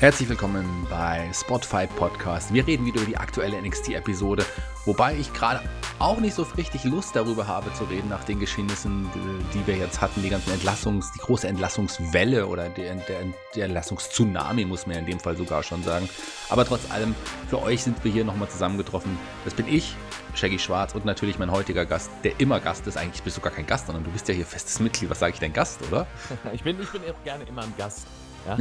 Herzlich willkommen bei Spotify Podcast. Wir reden wieder über die aktuelle NXT-Episode, wobei ich gerade auch nicht so richtig Lust darüber habe zu reden nach den Geschehnissen, die wir jetzt hatten, die ganzen Entlassungs-, die große Entlassungswelle oder der, der, der Entlassungstsunami, muss man ja in dem Fall sogar schon sagen. Aber trotz allem, für euch sind wir hier nochmal zusammengetroffen. Das bin ich, Shaggy Schwarz und natürlich mein heutiger Gast, der immer Gast ist. Eigentlich bist du gar kein Gast, sondern du bist ja hier festes Mitglied. Was sage ich denn Gast, oder? ich, bin, ich bin gerne immer ein Gast. Ja?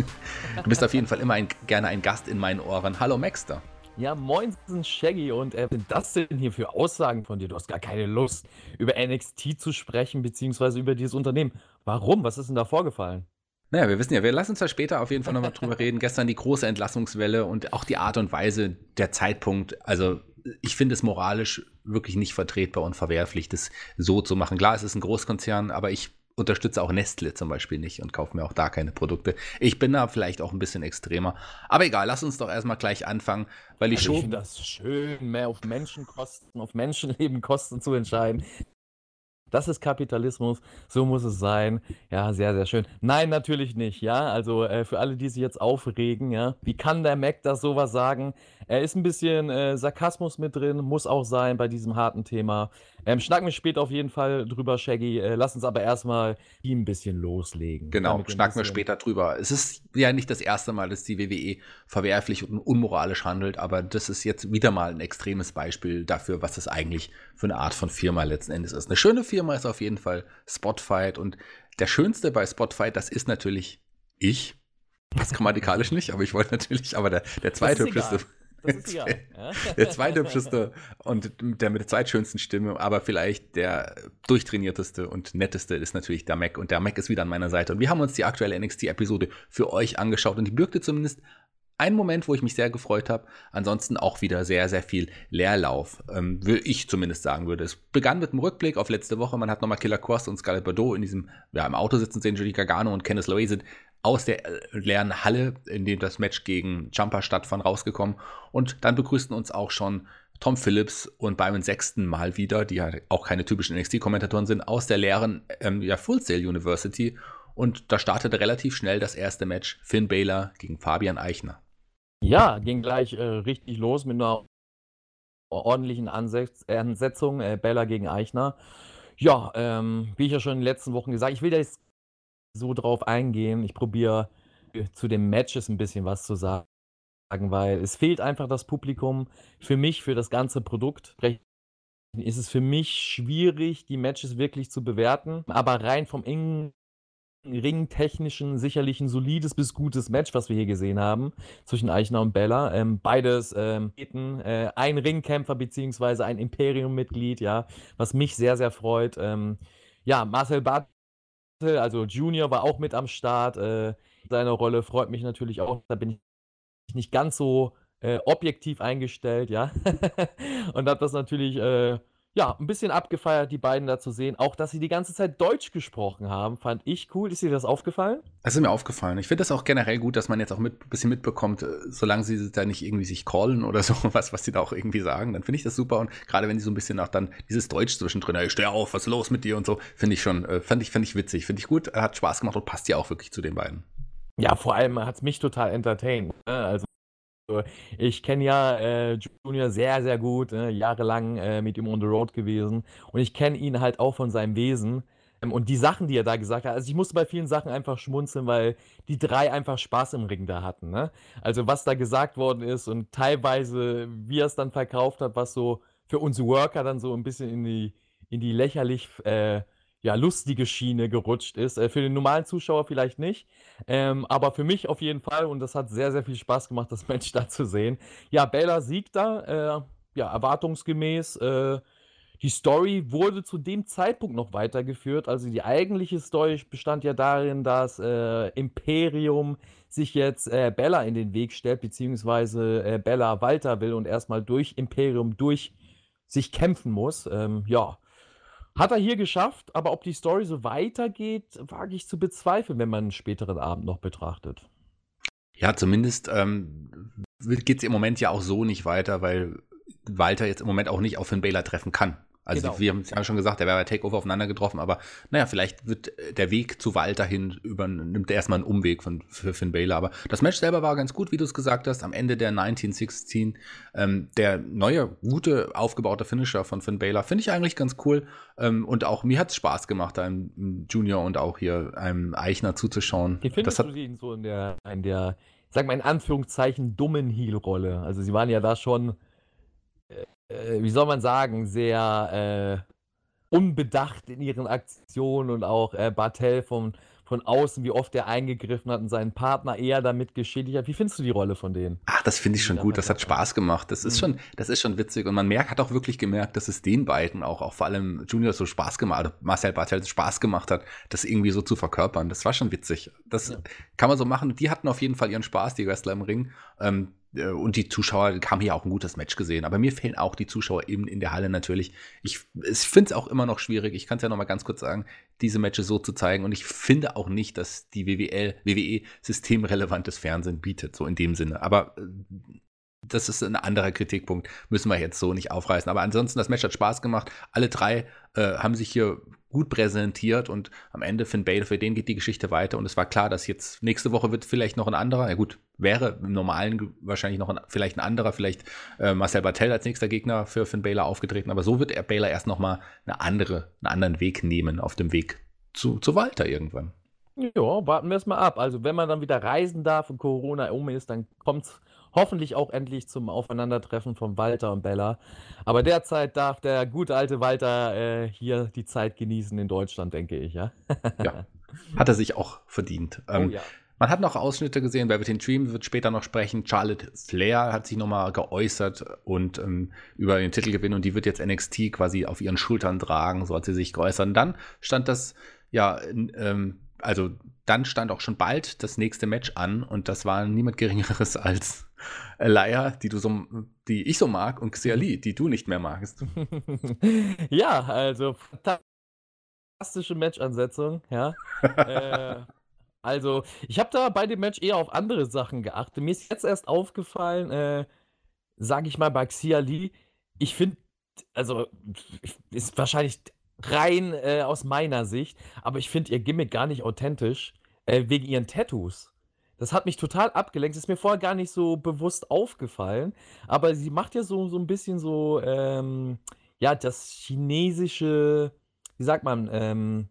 Du bist auf jeden Fall immer ein, gerne ein Gast in meinen Ohren. Hallo Maxter. Ja, moin, Shaggy. Und äh, was sind das denn hier für Aussagen von dir? Du hast gar keine Lust, über NXT zu sprechen, beziehungsweise über dieses Unternehmen. Warum? Was ist denn da vorgefallen? Naja, wir wissen ja, wir lassen uns da später auf jeden Fall nochmal drüber reden. Gestern die große Entlassungswelle und auch die Art und Weise, der Zeitpunkt. Also, ich finde es moralisch wirklich nicht vertretbar und verwerflich, das so zu machen. Klar, es ist ein Großkonzern, aber ich unterstütze auch Nestle zum Beispiel nicht und kaufe mir auch da keine Produkte. Ich bin da vielleicht auch ein bisschen extremer. Aber egal, lass uns doch erstmal gleich anfangen, weil ich also schon. Ich finde das schön, mehr auf Menschenkosten, auf Menschenlebenkosten zu entscheiden. Das ist Kapitalismus, so muss es sein. Ja, sehr, sehr schön. Nein, natürlich nicht, ja. Also äh, für alle, die sich jetzt aufregen, ja, wie kann der Mac das sowas sagen? Er ist ein bisschen äh, Sarkasmus mit drin, muss auch sein bei diesem harten Thema. Ähm, schnacken wir später auf jeden Fall drüber, Shaggy. Äh, lass uns aber erstmal ihn ein bisschen loslegen. Genau, schnacken wir später drüber. Es ist ja nicht das erste Mal, dass die WWE verwerflich und unmoralisch handelt, aber das ist jetzt wieder mal ein extremes Beispiel dafür, was das eigentlich für eine Art von Firma letzten Endes ist. Eine schöne Firma ist auf jeden Fall Spotfight und der schönste bei Spotfight, das ist natürlich ich. Das grammatikalisch nicht, aber ich wollte natürlich, aber der, der zweithübscheste. Das ist ja. der zweithübscheste und der mit der zweitschönsten Stimme, aber vielleicht der durchtrainierteste und netteste ist natürlich der Mac. Und der Mac ist wieder an meiner Seite. Und wir haben uns die aktuelle NXT-Episode für euch angeschaut und die wirkte zumindest ein Moment, wo ich mich sehr gefreut habe. Ansonsten auch wieder sehr, sehr viel Leerlauf, ähm, will ich zumindest sagen würde. Es begann mit einem Rückblick auf letzte Woche. Man hat nochmal Killer Cross und Scarlett Bordeaux in diesem, ja, im Auto sitzen sehen. Julie Gargano und Kenneth Lowe sind aus der äh, leeren Halle, in dem das Match gegen Jumper stattfand, rausgekommen. Und dann begrüßten uns auch schon Tom Phillips und beim sechsten Mal wieder, die ja auch keine typischen NXT-Kommentatoren sind, aus der leeren ähm, ja, Full Sail University. Und da startete relativ schnell das erste Match Finn Baylor gegen Fabian Eichner. Ja, ging gleich äh, richtig los mit einer ordentlichen Ansetz Ansetzung. Äh, Baylor gegen Eichner. Ja, ähm, wie ich ja schon in den letzten Wochen gesagt ich will da jetzt so drauf eingehen. Ich probiere äh, zu den Matches ein bisschen was zu sagen, weil es fehlt einfach das Publikum. Für mich, für das ganze Produkt ist es für mich schwierig, die Matches wirklich zu bewerten. Aber rein vom ringtechnischen sicherlich ein solides bis gutes Match, was wir hier gesehen haben zwischen Eichner und Bella. Ähm, beides ähm, äh, ein Ringkämpfer beziehungsweise ein Imperium-Mitglied, ja, was mich sehr, sehr freut. Ähm, ja, Marcel Barth also Junior war auch mit am Start. Äh, seine Rolle freut mich natürlich auch. Da bin ich nicht ganz so äh, objektiv eingestellt, ja. und habe das natürlich äh, ja, ein bisschen abgefeiert, die beiden da zu sehen. Auch, dass sie die ganze Zeit Deutsch gesprochen haben, fand ich cool. Ist dir das aufgefallen? Es ist mir aufgefallen. Ich finde das auch generell gut, dass man jetzt auch mit, ein bisschen mitbekommt, äh, solange sie da nicht irgendwie sich callen oder so, was, was sie da auch irgendwie sagen, dann finde ich das super. Und gerade wenn sie so ein bisschen auch dann dieses Deutsch zwischendrin, ich stehe auf, was ist los mit dir und so, finde ich schon, äh, fand ich, fand ich witzig, finde ich gut, hat Spaß gemacht und passt ja auch wirklich zu den beiden. Ja, vor allem hat es mich total entertained. Ne? Also ich kenne ja äh, Junior sehr, sehr gut, äh, jahrelang äh, mit ihm on the road gewesen. Und ich kenne ihn halt auch von seinem Wesen. Ähm, und die Sachen, die er da gesagt hat, also ich musste bei vielen Sachen einfach schmunzeln, weil die drei einfach Spaß im Ring da hatten. Ne? Also was da gesagt worden ist und teilweise, wie er es dann verkauft hat, was so für uns Worker dann so ein bisschen in die, in die lächerlich äh, ja, lustige Schiene gerutscht ist. Äh, für den normalen Zuschauer vielleicht nicht, ähm, aber für mich auf jeden Fall und das hat sehr, sehr viel Spaß gemacht, das Match da zu sehen. Ja, Bella siegt da, äh, ja, erwartungsgemäß. Äh, die Story wurde zu dem Zeitpunkt noch weitergeführt. Also die eigentliche Story bestand ja darin, dass äh, Imperium sich jetzt äh, Bella in den Weg stellt, beziehungsweise äh, Bella Walter will und erstmal durch Imperium durch sich kämpfen muss. Ähm, ja, hat er hier geschafft, aber ob die Story so weitergeht, wage ich zu bezweifeln, wenn man einen späteren Abend noch betrachtet. Ja, zumindest ähm, geht es im Moment ja auch so nicht weiter, weil Walter jetzt im Moment auch nicht auf Finn Baylor treffen kann. Also genau. wir haben es ja schon gesagt, der wäre bei Takeover aufeinander getroffen, aber naja, vielleicht wird der Weg zu Walter hin über, nimmt er erstmal einen Umweg von, für Finn Baylor. Aber das Match selber war ganz gut, wie du es gesagt hast. Am Ende der 1916, ähm, der neue, gute, aufgebaute Finisher von Finn Baylor, finde ich eigentlich ganz cool. Ähm, und auch mir hat es Spaß gemacht, einem Junior und auch hier einem Eichner zuzuschauen. Wie findest das hat, du ihn so in der, in der, sag mal in Anführungszeichen, dummen Heel-Rolle? Also sie waren ja da schon äh, wie soll man sagen, sehr äh, unbedacht in ihren Aktionen und auch äh, Bartel von, von außen, wie oft er eingegriffen hat und seinen Partner eher damit geschädigt hat. Wie findest du die Rolle von denen? Ach, das finde ich schon gut. Das hat Spaß gemacht. Das ist mhm. schon, das ist schon witzig. Und man merkt, hat auch wirklich gemerkt, dass es den beiden auch, auch vor allem Junior so Spaß gemacht, also Marcel Bartel Spaß gemacht hat, das irgendwie so zu verkörpern. Das war schon witzig. Das ja. kann man so machen. Die hatten auf jeden Fall ihren Spaß, die Wrestler im Ring. Ähm, äh, und die Zuschauer haben hier auch ein gutes Match gesehen. Aber mir fehlen auch die Zuschauer eben in der Halle natürlich. Ich, ich finde es auch immer noch schwierig, ich kann es ja noch mal ganz kurz sagen, diese Matches so zu zeigen. Und ich finde auch nicht, dass die WWL, WWE systemrelevantes Fernsehen bietet, so in dem Sinne. Aber äh, das ist ein anderer Kritikpunkt, müssen wir jetzt so nicht aufreißen. Aber ansonsten, das Match hat Spaß gemacht. Alle drei äh, haben sich hier gut präsentiert und am Ende Finn Bale, für den geht die Geschichte weiter und es war klar, dass jetzt nächste Woche wird vielleicht noch ein anderer, ja gut, wäre im normalen wahrscheinlich noch ein, vielleicht ein anderer, vielleicht äh, Marcel Bartel als nächster Gegner für Finn Baylor aufgetreten, aber so wird er Baylor erst noch mal eine andere, einen anderen Weg nehmen auf dem Weg zu, zu Walter irgendwann. Ja, warten wir es mal ab. Also wenn man dann wieder reisen darf und Corona um ist, dann kommt es hoffentlich auch endlich zum Aufeinandertreffen von Walter und Bella. Aber derzeit darf der gute alte Walter äh, hier die Zeit genießen in Deutschland, denke ich, ja. ja, hat er sich auch verdient. Ähm, oh, ja. Man hat noch Ausschnitte gesehen, Velveteen Dream wird später noch sprechen. Charlotte Flair hat sich nochmal geäußert und ähm, über den Titelgewinn und die wird jetzt NXT quasi auf ihren Schultern tragen, so hat sie sich geäußert. Und dann stand das, ja, ähm, also dann stand auch schon bald das nächste Match an und das war niemand Geringeres als Leia, die du so, die ich so mag, und Xia Li, die du nicht mehr magst. ja, also fantastische Matchansetzung, ja. äh, also, ich habe da bei dem Match eher auf andere Sachen geachtet. Mir ist jetzt erst aufgefallen, äh, sage ich mal, bei Xia Li, ich finde, also, ist wahrscheinlich rein äh, aus meiner Sicht, aber ich finde ihr Gimmick gar nicht authentisch, äh, wegen ihren Tattoos. Das hat mich total abgelenkt. Ist mir vorher gar nicht so bewusst aufgefallen. Aber sie macht ja so, so ein bisschen so, ähm, ja, das chinesische, wie sagt man, ähm,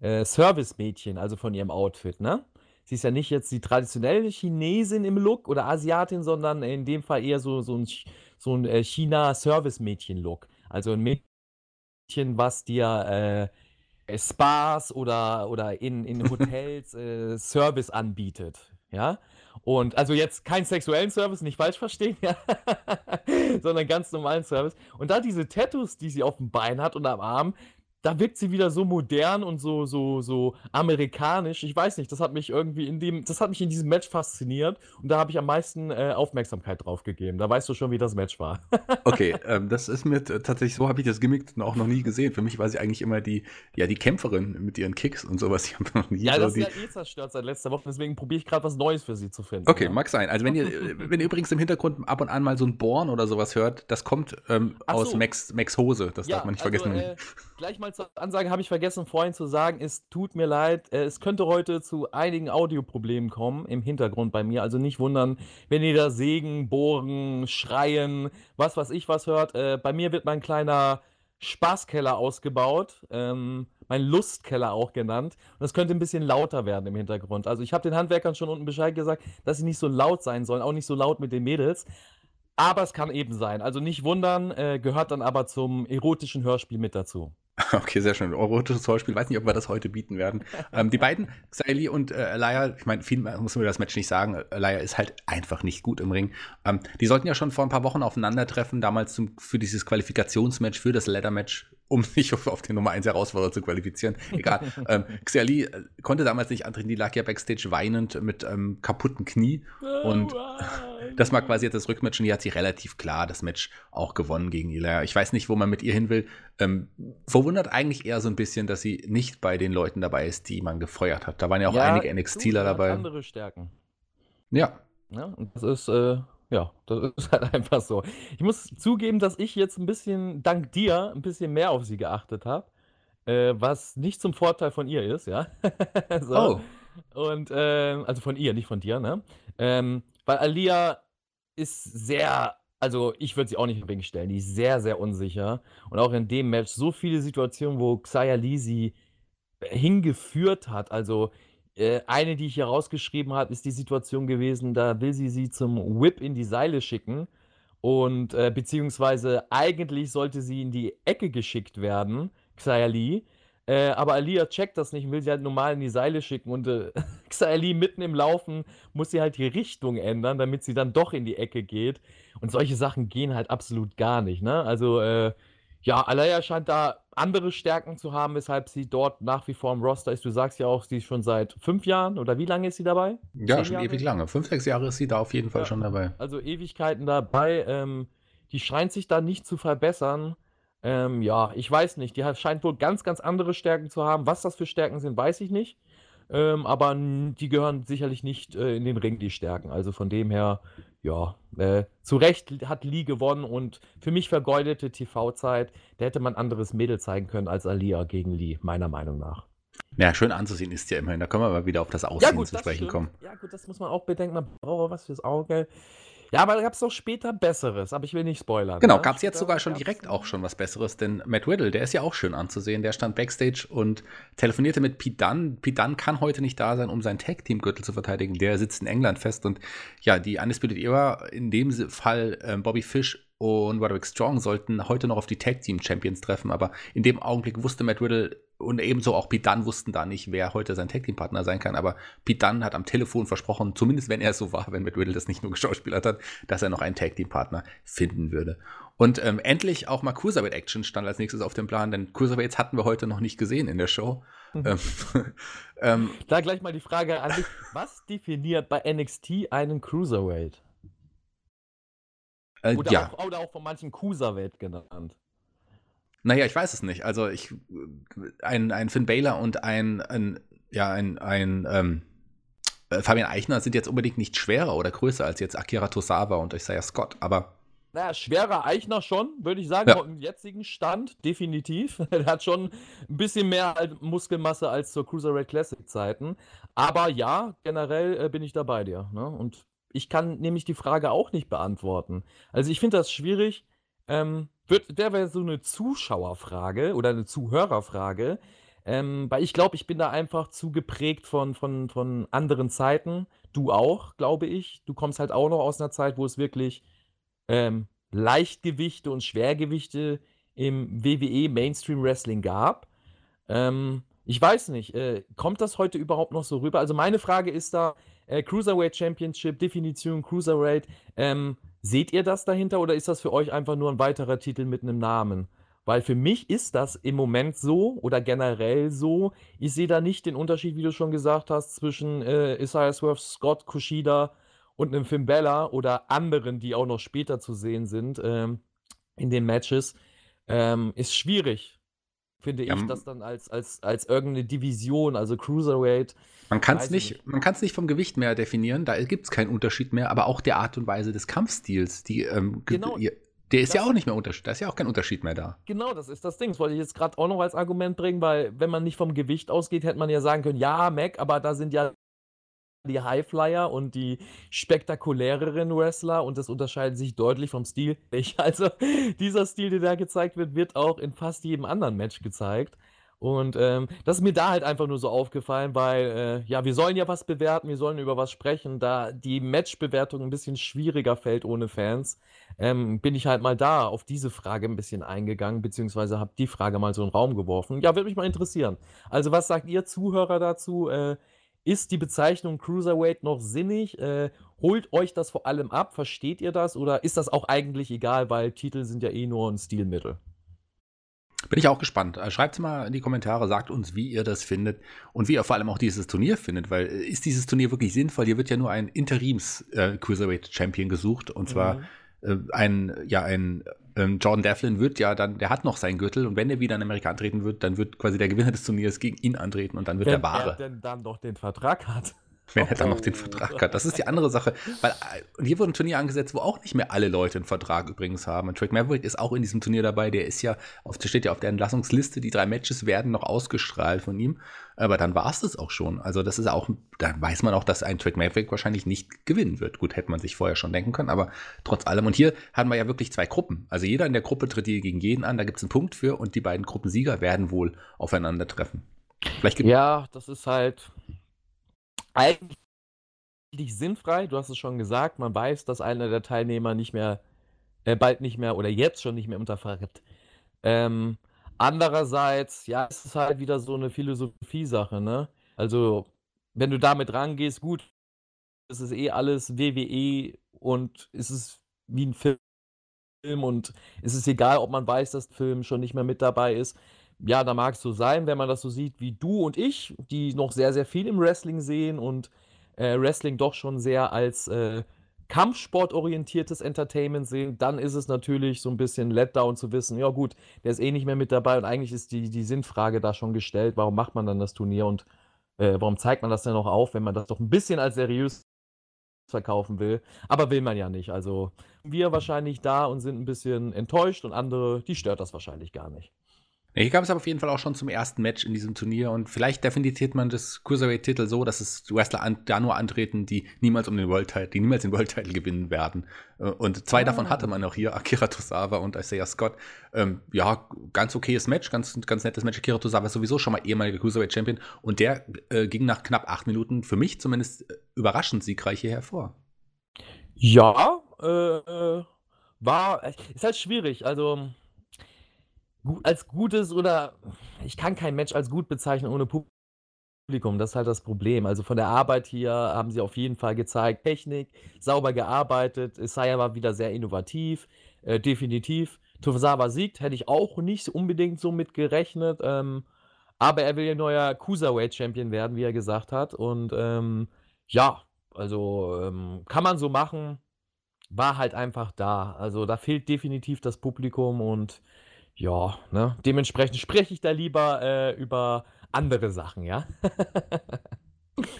äh, Service-Mädchen, also von ihrem Outfit, ne? Sie ist ja nicht jetzt die traditionelle Chinesin im Look oder Asiatin, sondern in dem Fall eher so, so ein, so ein äh, China-Service-Mädchen-Look. Also ein Mädchen, was dir äh, Spas oder, oder in, in Hotels äh, Service anbietet ja. Und also jetzt keinen sexuellen Service, nicht falsch verstehen, ja, sondern ganz normalen Service. Und da diese Tattoos, die sie auf dem Bein hat und am Arm, da wirkt sie wieder so modern und so, so, so amerikanisch. Ich weiß nicht, das hat mich irgendwie in dem, das hat mich in diesem Match fasziniert und da habe ich am meisten äh, Aufmerksamkeit drauf gegeben. Da weißt du schon, wie das Match war. okay, ähm, das ist mir tatsächlich, so habe ich das Gimmick auch noch nie gesehen. Für mich war sie eigentlich immer die, ja, die Kämpferin mit ihren Kicks und sowas. Ich noch nie ja, das ist ja eh zerstört seit letzter Woche, deswegen probiere ich gerade was Neues für sie zu finden. Okay, ja. mag sein. Also wenn ihr, wenn ihr übrigens im Hintergrund ab und an mal so ein Born oder sowas hört, das kommt ähm, aus so. Max, Max Hose. Das ja, darf man nicht also, vergessen. Äh, gleich mal zur Ansage habe ich vergessen vorhin zu sagen, es tut mir leid, äh, es könnte heute zu einigen Audioproblemen kommen im Hintergrund bei mir. Also nicht wundern, wenn ihr da sägen, bohren, schreien, was weiß ich was hört. Äh, bei mir wird mein kleiner Spaßkeller ausgebaut, ähm, mein Lustkeller auch genannt. Und es könnte ein bisschen lauter werden im Hintergrund. Also ich habe den Handwerkern schon unten Bescheid gesagt, dass sie nicht so laut sein sollen, auch nicht so laut mit den Mädels. Aber es kann eben sein. Also nicht wundern, äh, gehört dann aber zum erotischen Hörspiel mit dazu. Okay, sehr schön. Erotisches Hörspiel. Weiß nicht, ob wir das heute bieten werden. ähm, die beiden, Xaili und äh, Alaya, ich meine, viel muss man das Match nicht sagen. Alaya ist halt einfach nicht gut im Ring. Ähm, die sollten ja schon vor ein paar Wochen aufeinandertreffen, damals zum, für dieses Qualifikationsmatch, für das Ladder-Match um sich auf den Nummer 1 Herausforderer zu qualifizieren. Egal. ähm, Xiali äh, konnte damals nicht antreten, die lag ja backstage weinend mit ähm, kaputten Knie. Und das war quasi jetzt das Rückmatch und die hat sie relativ klar das Match auch gewonnen gegen Ilya. Ich weiß nicht, wo man mit ihr hin will. Ähm, verwundert eigentlich eher so ein bisschen, dass sie nicht bei den Leuten dabei ist, die man gefeuert hat. Da waren ja auch ja, einige NXTler dabei. andere Stärken. Ja. ja und das ist, äh, ja, das ist halt einfach so. Ich muss zugeben, dass ich jetzt ein bisschen, dank dir, ein bisschen mehr auf sie geachtet habe, äh, was nicht zum Vorteil von ihr ist, ja. so. Oh. Und, äh, also von ihr, nicht von dir, ne? Ähm, weil Alia ist sehr, also ich würde sie auch nicht im Ring stellen, die ist sehr, sehr unsicher. Und auch in dem Match so viele Situationen, wo Xia Lee sie hingeführt hat. Also eine, die ich hier rausgeschrieben habe, ist die Situation gewesen, da will sie sie zum Whip in die Seile schicken. Und äh, beziehungsweise eigentlich sollte sie in die Ecke geschickt werden, Xia Li. Äh, aber Alia checkt das nicht und will sie halt normal in die Seile schicken. Und äh, Xia Li mitten im Laufen muss sie halt die Richtung ändern, damit sie dann doch in die Ecke geht. Und solche Sachen gehen halt absolut gar nicht. Ne? Also, äh, ja, Alaya scheint da andere Stärken zu haben, weshalb sie dort nach wie vor im Roster ist. Du sagst ja auch, sie ist schon seit fünf Jahren oder wie lange ist sie dabei? Ja, Zehn schon Jahre? ewig lange. Fünf, sechs Jahre ist sie da auf jeden Fall ja, schon dabei. Also Ewigkeiten dabei. Ähm, die scheint sich da nicht zu verbessern. Ähm, ja, ich weiß nicht. Die scheint wohl ganz, ganz andere Stärken zu haben. Was das für Stärken sind, weiß ich nicht. Ähm, aber die gehören sicherlich nicht äh, in den Ring, die Stärken. Also von dem her, ja, äh, zu Recht hat Lee gewonnen und für mich vergeudete TV-Zeit. Da hätte man anderes Mädel zeigen können als Alia gegen Lee, meiner Meinung nach. Ja, schön anzusehen ist ja immerhin. Da können wir mal wieder auf das Aussehen ja, gut, zu sprechen kommen. Ja, gut, das muss man auch bedenken. Man braucht was fürs Auge. Ja, aber da gab es doch später Besseres, aber ich will nicht spoilern. Genau, ne? gab es jetzt sogar schon direkt auch schon was Besseres, denn Matt Riddle, der ist ja auch schön anzusehen, der stand Backstage und telefonierte mit Pete Dunne. Pete Dunne kann heute nicht da sein, um seinen Tag-Team-Gürtel zu verteidigen, der sitzt in England fest und ja, die Undisputed Era, in dem Fall äh, Bobby Fish und Roderick Strong sollten heute noch auf die Tag Team Champions treffen, aber in dem Augenblick wusste Matt Riddle und ebenso auch Pete Dunne wussten da nicht, wer heute sein Tag Team Partner sein kann, aber Pete Dunne hat am Telefon versprochen, zumindest wenn er es so war, wenn Matt Riddle das nicht nur geschauspielert hat, dass er noch einen Tag Team Partner finden würde. Und ähm, endlich auch mal Cruiserweight Action stand als nächstes auf dem Plan, denn Cruiserweights hatten wir heute noch nicht gesehen in der Show. Mhm. Ähm, ähm, da gleich mal die Frage an dich, was definiert bei NXT einen Cruiserweight? Äh, oder, ja. auch, oder auch von manchen Kusa-Welt genannt. Naja, ich weiß es nicht. Also ich, ein, ein Finn Baylor und ein, ein ja, ein, ein ähm, äh, Fabian Eichner sind jetzt unbedingt nicht schwerer oder größer als jetzt Akira Tosawa und Isaiah Scott, aber. Naja, schwerer Eichner schon, würde ich sagen, ja. im jetzigen Stand, definitiv. er hat schon ein bisschen mehr Muskelmasse als zur Cruiserweight Classic Zeiten. Aber ja, generell äh, bin ich da bei dir. Ne? Und ich kann nämlich die Frage auch nicht beantworten. Also ich finde das schwierig. Ähm, wird, wäre so eine Zuschauerfrage oder eine Zuhörerfrage. Ähm, weil ich glaube, ich bin da einfach zu geprägt von, von, von anderen Zeiten. Du auch, glaube ich. Du kommst halt auch noch aus einer Zeit, wo es wirklich ähm, Leichtgewichte und Schwergewichte im WWE Mainstream Wrestling gab. Ähm, ich weiß nicht, äh, kommt das heute überhaupt noch so rüber? Also meine Frage ist da, äh, Cruiserweight Championship, Definition Cruiserweight, ähm, seht ihr das dahinter oder ist das für euch einfach nur ein weiterer Titel mit einem Namen? Weil für mich ist das im Moment so oder generell so. Ich sehe da nicht den Unterschied, wie du schon gesagt hast, zwischen äh, Isaiah Swerve, Scott, Kushida und einem Finn Bella oder anderen, die auch noch später zu sehen sind ähm, in den Matches. Ähm, ist schwierig finde ja, ich, das dann als, als, als irgendeine Division, also Cruiserweight. Man kann es nicht, nicht. nicht vom Gewicht mehr definieren, da gibt es keinen Unterschied mehr, aber auch der Art und Weise des Kampfstils, die, ähm, genau, der ist ja auch nicht mehr Unterschied, da ist ja auch kein Unterschied mehr da. Genau, das ist das Ding. Das wollte ich jetzt gerade auch noch als Argument bringen, weil wenn man nicht vom Gewicht ausgeht, hätte man ja sagen können, ja, Mac, aber da sind ja die Highflyer und die spektakuläreren Wrestler und das unterscheidet sich deutlich vom Stil. Also dieser Stil, der da gezeigt wird, wird auch in fast jedem anderen Match gezeigt. Und ähm, das ist mir da halt einfach nur so aufgefallen, weil, äh, ja, wir sollen ja was bewerten, wir sollen über was sprechen. Da die Matchbewertung ein bisschen schwieriger fällt ohne Fans, ähm, bin ich halt mal da auf diese Frage ein bisschen eingegangen, beziehungsweise habe die Frage mal so in den Raum geworfen. Ja, würde mich mal interessieren. Also, was sagt ihr Zuhörer dazu? Äh, ist die Bezeichnung Cruiserweight noch sinnig? Äh, holt euch das vor allem ab? Versteht ihr das? Oder ist das auch eigentlich egal, weil Titel sind ja eh nur ein Stilmittel? Bin ich auch gespannt. Äh, Schreibt mal in die Kommentare, sagt uns, wie ihr das findet und wie ihr vor allem auch dieses Turnier findet, weil äh, ist dieses Turnier wirklich sinnvoll? Hier wird ja nur ein Interims-Cruiserweight-Champion äh, gesucht und zwar mhm. Äh, ein, ja, ein ähm, Jordan Devlin wird ja dann, der hat noch seinen Gürtel und wenn er wieder in Amerika antreten wird, dann wird quasi der Gewinner des Turniers gegen ihn antreten und dann wird wenn der Wahre. Wenn er denn dann doch den Vertrag hat. Wenn er dann noch den Vertrag hat. Das ist die andere Sache. Weil und hier wurde ein Turnier angesetzt, wo auch nicht mehr alle Leute einen Vertrag übrigens haben. Und Drake Maverick ist auch in diesem Turnier dabei. Der ist ja, auf, der steht ja auf der Entlassungsliste. Die drei Matches werden noch ausgestrahlt von ihm. Aber dann war es das auch schon. Also das ist auch, da weiß man auch, dass ein Drake Maverick wahrscheinlich nicht gewinnen wird. Gut, hätte man sich vorher schon denken können, aber trotz allem. Und hier haben wir ja wirklich zwei Gruppen. Also jeder in der Gruppe tritt hier gegen jeden an. Da gibt es einen Punkt für und die beiden Gruppensieger werden wohl aufeinandertreffen. Vielleicht ja, das ist halt eigentlich sinnfrei. Du hast es schon gesagt, man weiß, dass einer der Teilnehmer nicht mehr, äh, bald nicht mehr oder jetzt schon nicht mehr unter Verritt. Ähm, andererseits, ja, es ist halt wieder so eine Philosophie-Sache, ne? Also, wenn du damit rangehst, gut, es ist eh alles WWE und es ist wie ein Film und es ist egal, ob man weiß, dass der Film schon nicht mehr mit dabei ist. Ja, da mag es so sein, wenn man das so sieht wie du und ich, die noch sehr, sehr viel im Wrestling sehen und äh, Wrestling doch schon sehr als äh, Kampfsportorientiertes Entertainment sehen, dann ist es natürlich so ein bisschen Letdown zu wissen, ja gut, der ist eh nicht mehr mit dabei und eigentlich ist die, die Sinnfrage da schon gestellt, warum macht man dann das Turnier und äh, warum zeigt man das denn noch auf, wenn man das doch ein bisschen als seriös verkaufen will. Aber will man ja nicht. Also wir wahrscheinlich da und sind ein bisschen enttäuscht und andere, die stört das wahrscheinlich gar nicht. Hier gab es aber auf jeden Fall auch schon zum ersten Match in diesem Turnier und vielleicht definiert man das Cruiserweight-Titel so, dass es Wrestler an, da nur antreten, die niemals um den World Title, die niemals den World Title gewinnen werden. Äh, und zwei ah. davon hatte man auch hier, Akira Tosawa und Isaiah Scott. Ähm, ja, ganz okayes Match, ganz, ganz nettes Match. Akira Tosawa ist sowieso schon mal ehemaliger Cruiserweight Champion und der äh, ging nach knapp acht Minuten für mich zumindest äh, überraschend siegreich hier hervor. Ja, äh, äh war, ist halt schwierig. Also als gutes oder ich kann kein Match als gut bezeichnen ohne Publikum. Das ist halt das Problem. Also von der Arbeit hier haben sie auf jeden Fall gezeigt, Technik, sauber gearbeitet. Isaiah war wieder sehr innovativ, äh, definitiv. Tosawa siegt, hätte ich auch nicht unbedingt so mit gerechnet. Ähm, aber er will ja neuer Cruiserweight-Champion werden, wie er gesagt hat. Und ähm, ja, also ähm, kann man so machen. War halt einfach da. Also da fehlt definitiv das Publikum und ja, ne? Dementsprechend spreche ich da lieber äh, über andere Sachen, ja.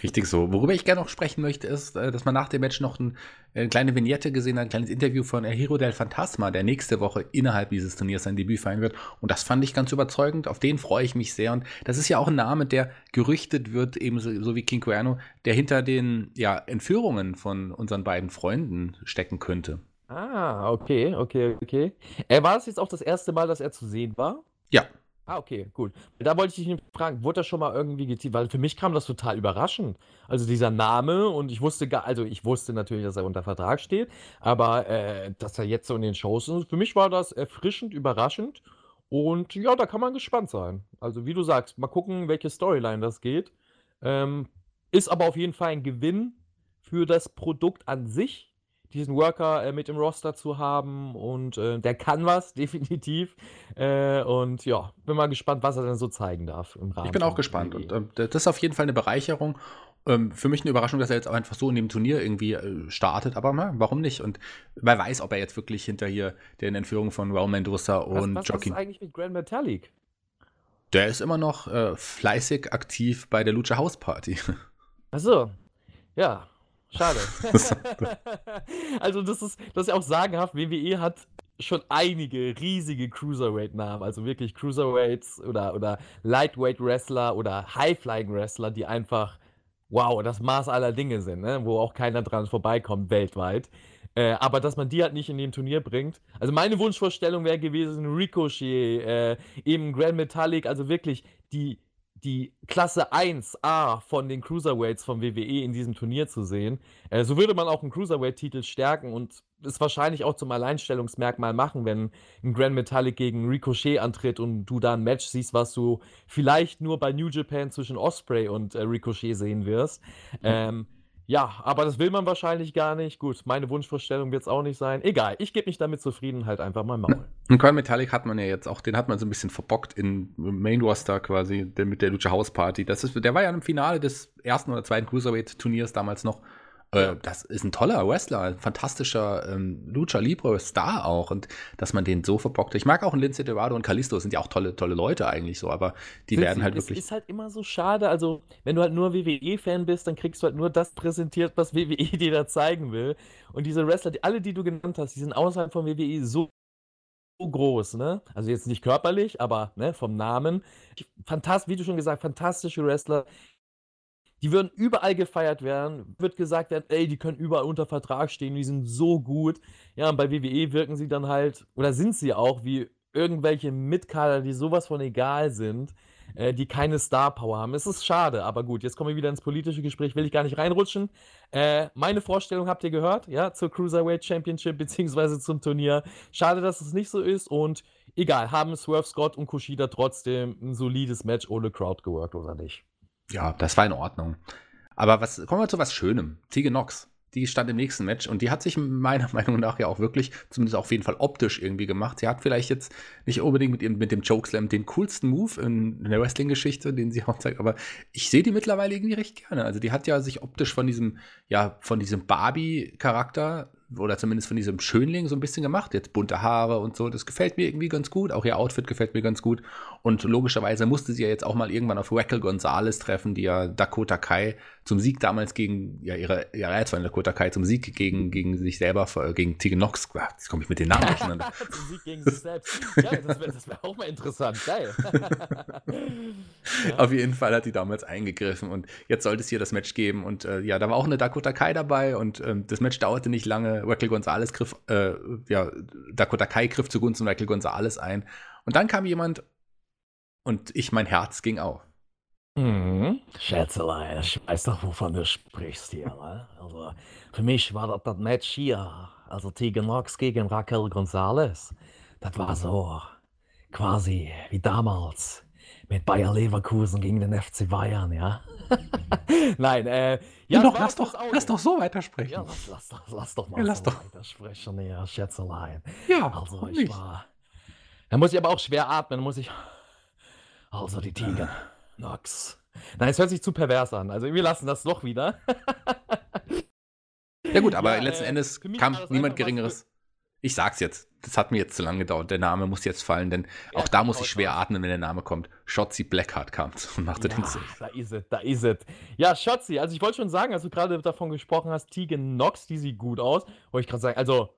Richtig so. Worüber ich gerne noch sprechen möchte, ist, äh, dass man nach dem Match noch ein, eine kleine Vignette gesehen hat, ein kleines Interview von Hero del Fantasma, der nächste Woche innerhalb dieses Turniers sein Debüt feiern wird. Und das fand ich ganz überzeugend. Auf den freue ich mich sehr. Und das ist ja auch ein Name, der gerüchtet wird, ebenso so wie King Cuerno, der hinter den ja, Entführungen von unseren beiden Freunden stecken könnte. Ah, okay, okay, okay. Äh, war das jetzt auch das erste Mal, dass er zu sehen war? Ja. Ah, okay, gut. Da wollte ich dich fragen, wurde das schon mal irgendwie geteasert? Weil für mich kam das total überraschend. Also dieser Name und ich wusste gar, also ich wusste natürlich, dass er unter Vertrag steht, aber äh, dass er jetzt so in den Shows ist, für mich war das erfrischend, überraschend und ja, da kann man gespannt sein. Also wie du sagst, mal gucken, welche Storyline das geht. Ähm, ist aber auf jeden Fall ein Gewinn für das Produkt an sich diesen Worker äh, mit im Roster zu haben und äh, der kann was, definitiv. Äh, und ja, bin mal gespannt, was er denn so zeigen darf im Rahmen. Ich bin auch gespannt und ähm, das ist auf jeden Fall eine Bereicherung. Ähm, für mich eine Überraschung, dass er jetzt auch einfach so in dem Turnier irgendwie äh, startet, aber na, warum nicht? Und wer weiß, ob er jetzt wirklich hinter hier den Entführungen von Raul Mendoza und was, was Jockey. Was ist eigentlich mit Grand Metallic? Der ist immer noch äh, fleißig aktiv bei der Lucha House Party. Achso, ja, Schade. also das ist, das ist ja auch sagenhaft. WWE hat schon einige riesige Cruiserweight-Namen, also wirklich Cruiserweights oder, oder Lightweight-Wrestler oder High-Flying-Wrestler, die einfach, wow, das Maß aller Dinge sind, ne? wo auch keiner dran vorbeikommt weltweit. Äh, aber dass man die halt nicht in dem Turnier bringt. Also meine Wunschvorstellung wäre gewesen, Ricochet, äh, eben Grand Metallic, also wirklich die die Klasse 1A von den Cruiserweights vom WWE in diesem Turnier zu sehen. Äh, so würde man auch einen Cruiserweight-Titel stärken und es wahrscheinlich auch zum Alleinstellungsmerkmal machen, wenn ein Grand Metallic gegen Ricochet antritt und du da ein Match siehst, was du vielleicht nur bei New Japan zwischen Osprey und äh, Ricochet sehen wirst. Mhm. Ähm, Ja, aber das will man wahrscheinlich gar nicht. Gut, meine Wunschvorstellung wird es auch nicht sein. Egal, ich gebe mich damit zufrieden, halt einfach mal Maul. Und Coin Metallic hat man ja jetzt auch, den hat man so ein bisschen verbockt in Main Roster quasi, mit der Lucha House Party. Das ist, der war ja im Finale des ersten oder zweiten Cruiserweight-Turniers damals noch. Äh, das ist ein toller Wrestler, ein fantastischer ähm, Lucha Libre Star auch und dass man den so verbockt. Ich mag auch einen Lindsay Dorado und Kalisto, sind ja auch tolle, tolle Leute eigentlich so, aber die Sind werden sie, halt es wirklich. ist halt immer so schade. Also, wenn du halt nur WWE-Fan bist, dann kriegst du halt nur das präsentiert, was WWE dir da zeigen will. Und diese Wrestler, die, alle, die du genannt hast, die sind außerhalb von WWE so so groß, ne? Also jetzt nicht körperlich, aber ne, vom Namen. Fantastisch, wie du schon gesagt, fantastische Wrestler. Die würden überall gefeiert werden. Wird gesagt werden, ey, die können überall unter Vertrag stehen, die sind so gut. Ja, und bei WWE wirken sie dann halt, oder sind sie auch, wie irgendwelche Mitkader, die sowas von egal sind, äh, die keine Star-Power haben. Es ist schade, aber gut, jetzt kommen wir wieder ins politische Gespräch, will ich gar nicht reinrutschen. Äh, meine Vorstellung habt ihr gehört, ja, zur Cruiserweight Championship beziehungsweise zum Turnier. Schade, dass es nicht so ist und egal, haben Swerve Scott und Kushida trotzdem ein solides Match ohne Crowd geworkt oder nicht? Ja, das war in Ordnung. Aber was, kommen wir zu was Schönem. Tegan Nox, die stand im nächsten Match und die hat sich meiner Meinung nach ja auch wirklich, zumindest auf jeden Fall optisch irgendwie gemacht. Sie hat vielleicht jetzt nicht unbedingt mit, ihrem, mit dem Chokeslam den coolsten Move in, in der Wrestling-Geschichte, den sie auch zeigt, aber ich sehe die mittlerweile irgendwie recht gerne. Also die hat ja sich optisch von diesem, ja, von diesem Barbie-Charakter oder zumindest von diesem Schönling so ein bisschen gemacht. Jetzt bunte Haare und so. Das gefällt mir irgendwie ganz gut. Auch ihr Outfit gefällt mir ganz gut. Und logischerweise musste sie ja jetzt auch mal irgendwann auf Raquel Gonzalez treffen, die ja Dakota Kai zum Sieg damals gegen, ja, ihre, ja, jetzt von Dakota Kai zum Sieg gegen, gegen sich selber, äh, gegen Tegan Nox. Jetzt komme ich mit den Namen durcheinander. Zum Sieg gegen sich selbst. Ja, das wäre wär auch mal interessant. Geil. ja. Auf jeden Fall hat die damals eingegriffen und jetzt sollte es hier das Match geben. Und äh, ja, da war auch eine Dakota Kai dabei und ähm, das Match dauerte nicht lange. Raquel Gonzalez griff, äh, ja, Dakota Kai griff zugunsten Raquel Gonzalez ein. Und dann kam jemand und ich, mein Herz ging auf. Mhm. Schätzelein, ich weiß doch, wovon du sprichst hier. Ne? Also, für mich war das das Match hier, also Tegan Nox gegen Raquel Gonzalez. Das war so quasi wie damals mit Bayer Leverkusen gegen den FC Bayern, ja? Nein, äh, ja, doch, lass, doch, lass doch so weitersprechen. Ja, lass, lass, doch- lass doch mal Ja, lass so doch. weitersprechen, ja, Schätzelein. Ja, Also ich nicht? war. Da muss ich aber auch schwer atmen, muss ich. Also die Tiger. Nox. Nein, es hört sich zu pervers an. Also wir lassen das doch wieder. Ja gut, aber Ja, letzten äh, Endes kam niemand Geringeres. Ich sag's jetzt. Das hat mir jetzt zu lange gedauert. Der Name muss jetzt fallen, denn Ja, auch da muss ich schwer atmen, wenn der Name kommt. Shotzi Blackheart kam und machte den Ja, Save. da ist es, da ist es. Ja, Schatzi, also ich wollte schon sagen, als du gerade davon gesprochen hast, Tegan Nox, die sieht gut aus, wollte ich gerade sagen, also,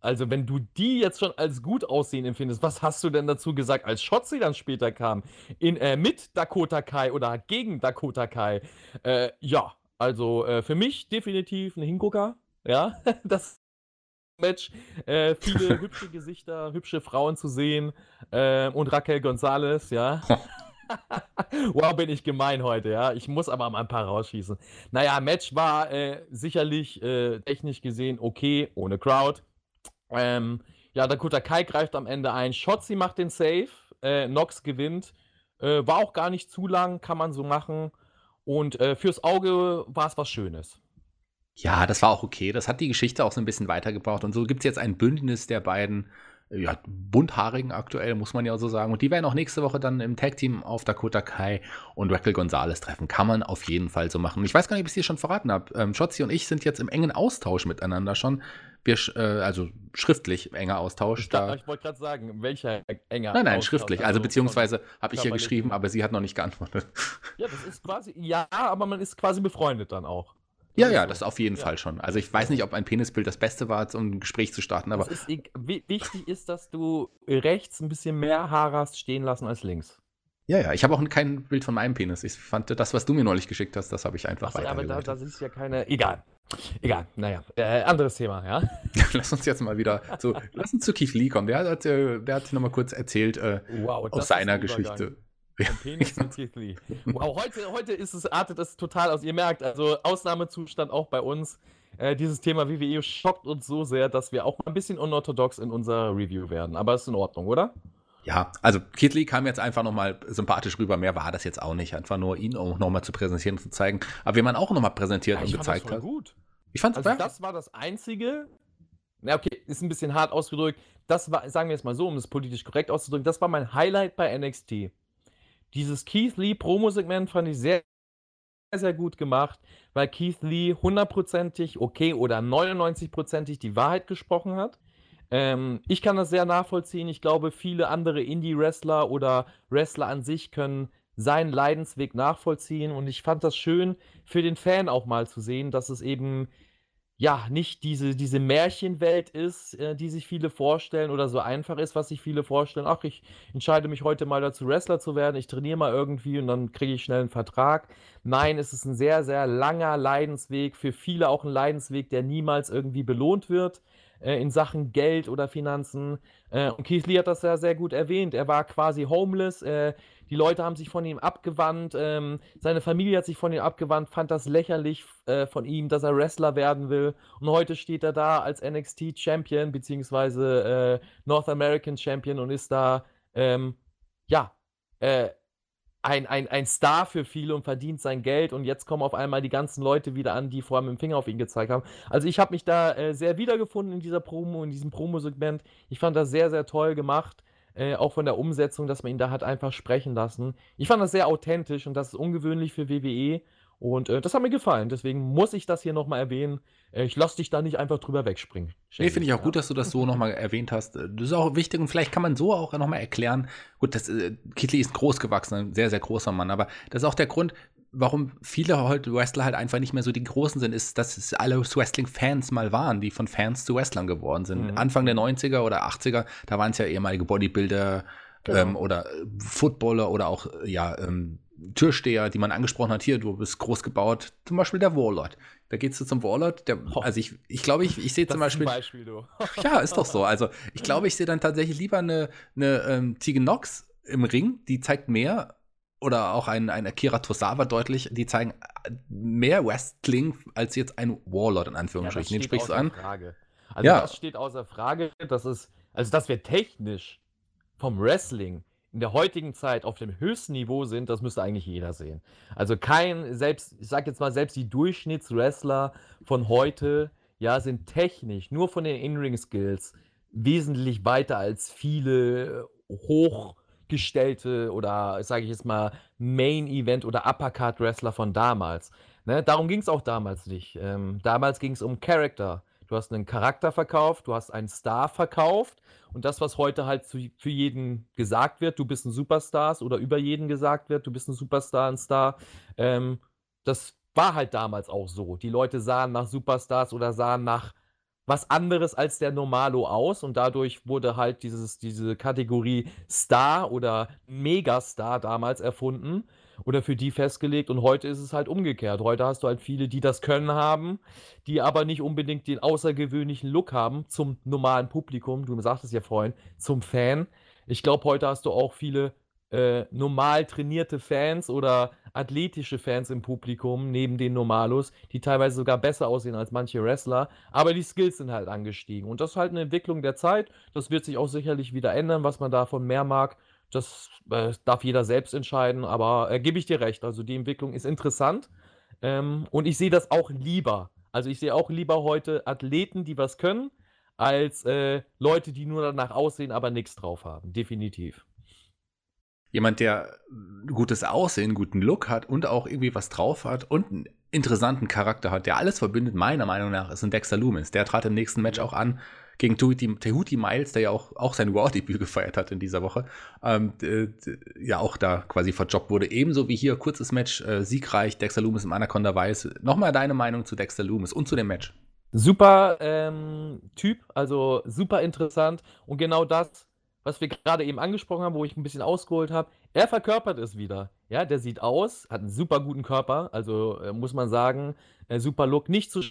also wenn du die jetzt schon als gut aussehen empfindest, was hast du denn dazu gesagt, als Shotzi dann später kam? In, äh, mit Dakota Kai oder gegen Dakota Kai? Äh, ja, also äh, für mich definitiv ein Hingucker, ja, das Match. Äh, viele hübsche Gesichter, hübsche Frauen zu sehen äh, und Raquel Gonzalez, ja. wow, bin ich gemein heute, ja. Ich muss aber mal ein paar rausschießen. Naja, Match war äh, sicherlich äh, technisch gesehen okay, ohne Crowd. Ähm, ja, Dakota Kai greift am Ende ein. Shotzi macht den Save. Äh, Nox gewinnt. Äh, war auch gar nicht zu lang, kann man so machen. Und fürs Auge war es was Schönes. Ja, das war auch okay. Das hat die Geschichte auch so ein bisschen weitergebracht. Und so gibt es jetzt ein Bündnis der beiden äh, ja, bunthaarigen aktuell, muss man ja so sagen. Und die werden auch nächste Woche dann im Tag-Team auf Dakota Kai und Raquel Gonzalez treffen. Kann man auf jeden Fall so machen. Und ich weiß gar nicht, ob ich es dir schon verraten habe. Ähm, Shotzi und ich sind jetzt im engen Austausch miteinander schon. Wir, äh, also schriftlich enger Austausch. Ich, Da, ich wollte gerade sagen, welcher enger. nein, nein, Austausch, schriftlich. Also von- beziehungsweise habe ich körperlich. geschrieben, aber sie hat noch nicht geantwortet. Ja, das ist quasi. Ja, aber man ist quasi befreundet dann auch. Ja, ja, das auf jeden Ja. Fall schon. Also ich weiß nicht, ob ein Penisbild das Beste war, um ein Gespräch zu starten, aber ist, wichtig ist, dass du rechts ein bisschen mehr Haare hast stehen lassen als links. Ja, ja, ich habe auch kein Bild von meinem Penis. Ich fand das, was du mir neulich geschickt hast, das habe ich einfach Achso, aber da, da sind ja keine. Egal. Egal, naja. Äh, anderes Thema, ja. lass uns jetzt mal wieder zu, lass uns zu Keith Lee kommen. Der hat, äh, der hat nochmal kurz erzählt äh, Wow, aus seiner. Geschichte. Von Penis zu. Wow, heute, heute ist es, artet das total aus. Ihr merkt, also Ausnahmezustand auch bei uns. Äh, dieses Thema WWE schockt uns so sehr, dass wir auch mal ein bisschen unorthodox in unserer Review werden. Aber ist in Ordnung, oder? Ja, also Kid Lee kam jetzt einfach nochmal sympathisch rüber. Mehr war das jetzt auch nicht. Einfach nur ihn auch nochmal zu präsentieren und zu zeigen. Aber wie man auch nochmal präsentiert Ja, und gezeigt das voll hat. gut. Ich fand's Also das war das Einzige, na okay, ist ein bisschen hart ausgedrückt, das war, sagen wir es mal so, um es politisch korrekt auszudrücken, das war mein Highlight bei NXT. Dieses Keith Lee Promo-Segment fand ich sehr, sehr gut gemacht, weil Keith Lee hundertprozentig, okay, oder 99%ig die Wahrheit gesprochen hat. Ähm, ich kann das sehr nachvollziehen. Ich glaube, viele andere Indie-Wrestler oder Wrestler an sich können seinen Leidensweg nachvollziehen. Und ich fand das schön für den Fan auch mal zu sehen, dass es eben ja nicht diese, diese Märchenwelt ist, äh, die sich viele vorstellen oder so einfach ist, was sich viele vorstellen. Ach, ich entscheide mich heute mal dazu, Wrestler zu werden. Ich trainiere mal irgendwie und dann kriege ich schnell einen Vertrag. Nein, es ist ein sehr, sehr langer Leidensweg. Für viele auch ein Leidensweg, der niemals irgendwie belohnt wird äh, in Sachen Geld oder Finanzen. Äh, und Keith Lee hat das ja sehr gut erwähnt. Er war quasi homeless. Äh, die Leute haben sich von ihm abgewandt. Ähm, seine Familie hat sich von ihm abgewandt, fand das lächerlich äh, von ihm, dass er Wrestler werden will. Und heute steht er da als NXT Champion, beziehungsweise äh, North American Champion und ist da, ähm, ja, äh, ein, ein, ein Star für viele und verdient sein Geld und jetzt kommen auf einmal die ganzen Leute wieder an, die vorher mit dem Finger auf ihn gezeigt haben. Also ich habe mich da äh, sehr wiedergefunden in dieser Promo, in diesem Promo-Segment. Ich fand das sehr, sehr toll gemacht. Äh, auch von der Umsetzung, dass man ihn da hat einfach sprechen lassen. Ich fand das sehr authentisch und das ist ungewöhnlich für WWE. Und äh, das hat mir gefallen. Deswegen muss ich das hier nochmal erwähnen. Äh, ich lasse dich da nicht einfach drüber wegspringen. Nee, finde ich auch Ja. gut, dass du das so nochmal erwähnt hast. Das ist auch wichtig und vielleicht kann man so auch nochmal erklären. Gut, das, äh, Kid Lee ist groß gewachsen, ein sehr, sehr großer Mann, aber das ist auch der Grund, warum viele heute Wrestler halt einfach nicht mehr so die Großen sind, ist, dass es alle Wrestling-Fans mal waren, die von Fans zu Wrestlern geworden sind. Mhm. Anfang der 90er oder 80er, da waren es ja ehemalige Bodybuilder Genau. ähm, oder äh, Footballer oder auch, äh, ja, ähm, Türsteher, die man angesprochen hat, hier, du bist groß gebaut, zum Beispiel der Warlord. Da gehst du zum Warlord, der, also ich, ich glaube, ich, ich sehe Das zum ist Beispiel, Beispiel, ja, ist doch so. Also ich glaube, ich sehe dann tatsächlich lieber eine, eine ähm, Tegan Nox im Ring, die zeigt mehr, oder auch ein, ein Akira Tosawa deutlich, die zeigen äh, mehr Wrestling als jetzt ein Warlord in Ja, das Anführungsstrichen. Den steht sprichst du an. Frage. Also Ja. das steht außer Frage, dass es, also dass wir technisch vom Wrestling in der heutigen Zeit auf dem höchsten Niveau sind, das müsste eigentlich jeder sehen. Also kein, selbst, ich sag jetzt mal, selbst die Durchschnittswrestler von heute, ja, sind technisch, nur von den In-Ring-Skills, wesentlich weiter als viele hochgestellte oder, sage ich jetzt mal, Main-Event- oder Uppercard-Wrestler von damals. Ne? Darum ging es auch damals nicht. Ähm, damals ging es um Charakter. Du hast einen Charakter verkauft, du hast einen Star verkauft und das, was heute halt für jeden gesagt wird, du bist ein Superstar oder über jeden gesagt wird, du bist ein Superstar, ein Star, ähm, das war halt damals auch so. Die Leute sahen nach Superstars oder sahen nach was anderes als der Normalo aus und dadurch wurde halt dieses, diese Kategorie Star oder Megastar damals erfunden oder für die festgelegt und heute ist es halt umgekehrt. Heute hast du halt viele, die das Können haben, die aber nicht unbedingt den außergewöhnlichen Look haben zum normalen Publikum. Du sagtest ja vorhin, zum Fan. Ich glaube, heute hast du auch viele äh, normal trainierte Fans oder athletische Fans im Publikum, neben den Normalos, die teilweise sogar besser aussehen als manche Wrestler, aber die Skills sind halt angestiegen. Und das ist halt eine Entwicklung der Zeit. Das wird sich auch sicherlich wieder ändern, was man davon mehr mag. Das äh, darf jeder selbst entscheiden, aber äh, gebe ich dir recht. Also die Entwicklung ist interessant ähm, und ich sehe das auch lieber. Also ich sehe auch lieber heute Athleten, die was können, als äh, Leute, die nur danach aussehen, aber nichts drauf haben. Definitiv. Jemand, der gutes Aussehen, einen guten Look hat und auch irgendwie was drauf hat und einen interessanten Charakter hat, der alles verbindet, meiner Meinung nach, ist ein Dexter Loomis. Der trat im nächsten Match auch an gegen Tehuti, Miles, der ja auch, auch sein Raw-Debüt gefeiert hat in dieser Woche. Ähm, ja, auch da quasi verjobbt wurde. Ebenso wie hier, kurzes Match, äh, siegreich, Dexter Loomis im Anaconda Weiß. Nochmal deine Meinung zu Dexter Loomis und zu dem Match. Super ähm, Typ, also super interessant und genau das, was wir gerade eben angesprochen haben, wo ich ein bisschen ausgeholt habe, er verkörpert es wieder. Ja, der sieht aus, hat einen super guten Körper, also äh, muss man sagen, äh, super Look, nicht zu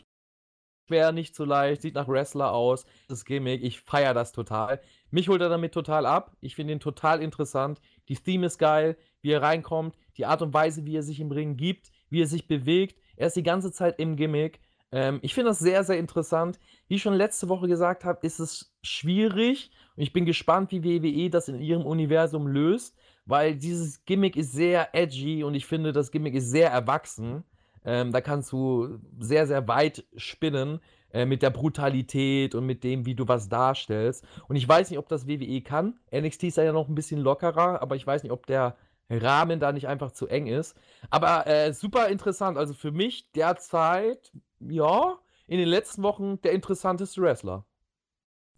schwer, nicht zu leicht, sieht nach Wrestler aus, das Gimmick, ich feiere das total. Mich holt er damit total ab, ich finde ihn total interessant, die Theme ist geil, wie er reinkommt, die Art und Weise, wie er sich im Ring gibt, wie er sich bewegt, er ist die ganze Zeit im Gimmick, Ähm, ich finde das sehr, sehr interessant. Wie ich schon letzte Woche gesagt habe, ist es schwierig. Und ich bin gespannt, wie WWE das in ihrem Universum löst, weil dieses Gimmick ist sehr edgy und ich finde, das Gimmick ist sehr erwachsen. Ähm, da kannst du sehr, sehr weit spinnen äh, mit der Brutalität und mit dem, wie du was darstellst. Und ich weiß nicht, ob das WWE kann. NXT ist ja noch ein bisschen lockerer, aber ich weiß nicht, ob der Rahmen da nicht einfach zu eng ist. Aber äh, super interessant. Also für mich derzeit, ja, in den letzten Wochen der interessanteste Wrestler.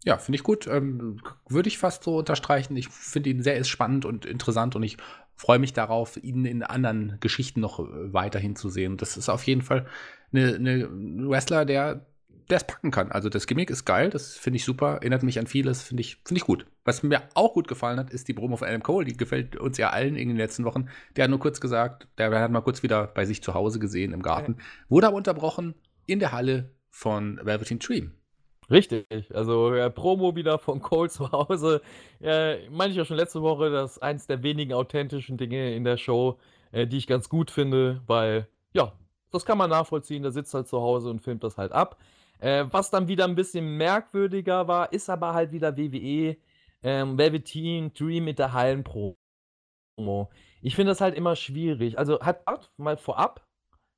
Ja, finde ich gut. Ähm, Würde ich fast so unterstreichen. Ich finde ihn sehr spannend und interessant und ich freue mich darauf, ihn in anderen Geschichten noch äh, weiterhin zu sehen. Das ist auf jeden Fall eine Wrestler, der der es packen kann. Also das Gimmick ist geil, das finde ich super, erinnert mich an vieles, finde ich, find ich gut. Was mir auch gut gefallen hat, ist die Promo von Adam Cole, die gefällt uns ja allen in den letzten Wochen. Der hat nur kurz gesagt, der hat mal kurz wieder bei sich zu Hause gesehen im Garten, wurde aber unterbrochen in der Halle von Velveteen Dream. Richtig, also ja, Promo wieder von Cole zu Hause. Äh, meine ich ja schon letzte Woche, das ist eins der wenigen authentischen Dinge in der Show, äh, die ich ganz gut finde, weil, ja, das kann man nachvollziehen, der sitzt halt zu Hause und filmt das halt ab. Äh, was dann wieder ein bisschen merkwürdiger war, ist aber halt wieder WWE, ähm, Velveteen Dream mit der Hallenpromo. Ich finde das halt immer schwierig. Also, hat mal vorab,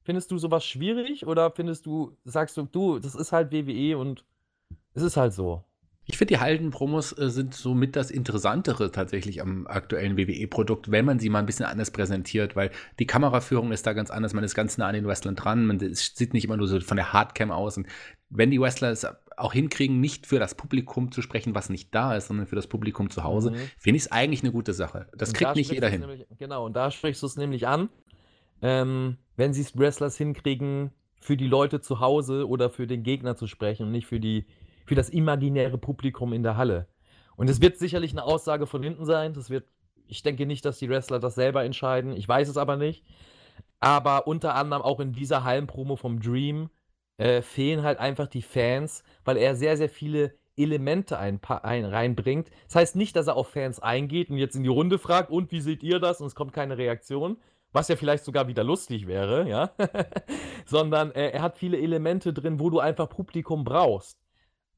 findest du sowas schwierig oder findest du, sagst du, du, das ist halt WWE und es ist halt so? Ich finde, die Halden-Promos äh, sind somit das Interessantere tatsächlich am aktuellen WWE-Produkt, wenn man sie mal ein bisschen anders präsentiert, weil die Kameraführung ist da ganz anders, man ist ganz nah an den Wrestlern dran, man sieht nicht immer nur so von der Hardcam aus. Und wenn die Wrestler es auch hinkriegen, nicht für das Publikum zu sprechen, was nicht da ist, sondern für das Publikum zu Hause, mhm. finde ich es eigentlich eine gute Sache. Das und kriegt da nicht jeder hin. Nämlich, genau, und da sprichst du es nämlich an. Ähm, wenn sie es Wrestlers hinkriegen, für die Leute zu Hause oder für den Gegner zu sprechen und nicht für die für das imaginäre Publikum in der Halle. Und es wird sicherlich eine Aussage von hinten sein. Das wird, ich denke nicht, dass die Wrestler das selber entscheiden. Ich weiß es aber nicht. Aber unter anderem auch in dieser Hallenpromo vom Dream äh, fehlen halt einfach die Fans, weil er sehr, sehr viele Elemente ein, ein, reinbringt. Das heißt nicht, dass er auf Fans eingeht und jetzt in die Runde fragt, und wie seht ihr das? Und es kommt keine Reaktion, was ja vielleicht sogar wieder lustig wäre, ja. Sondern äh, er hat viele Elemente drin, wo du einfach Publikum brauchst.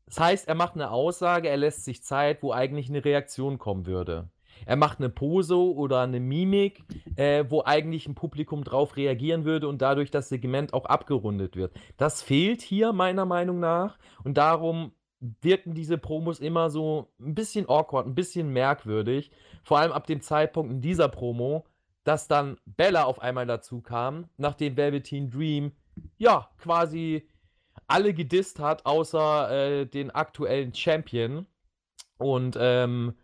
Das heißt, er macht eine Aussage, er lässt sich Zeit, wo eigentlich eine Reaktion kommen würde. Er macht eine Pose oder eine Mimik, äh, wo eigentlich ein Publikum drauf reagieren würde und dadurch das Segment auch abgerundet wird. Das fehlt hier meiner Meinung nach und darum wirken diese Promos immer so ein bisschen awkward, ein bisschen merkwürdig. Vor allem ab dem Zeitpunkt in dieser Promo, dass dann Bella auf einmal dazu kam, nachdem Velveteen Dream ja quasi alle gedisst hat, außer äh, den aktuellen Champion. Und ähm,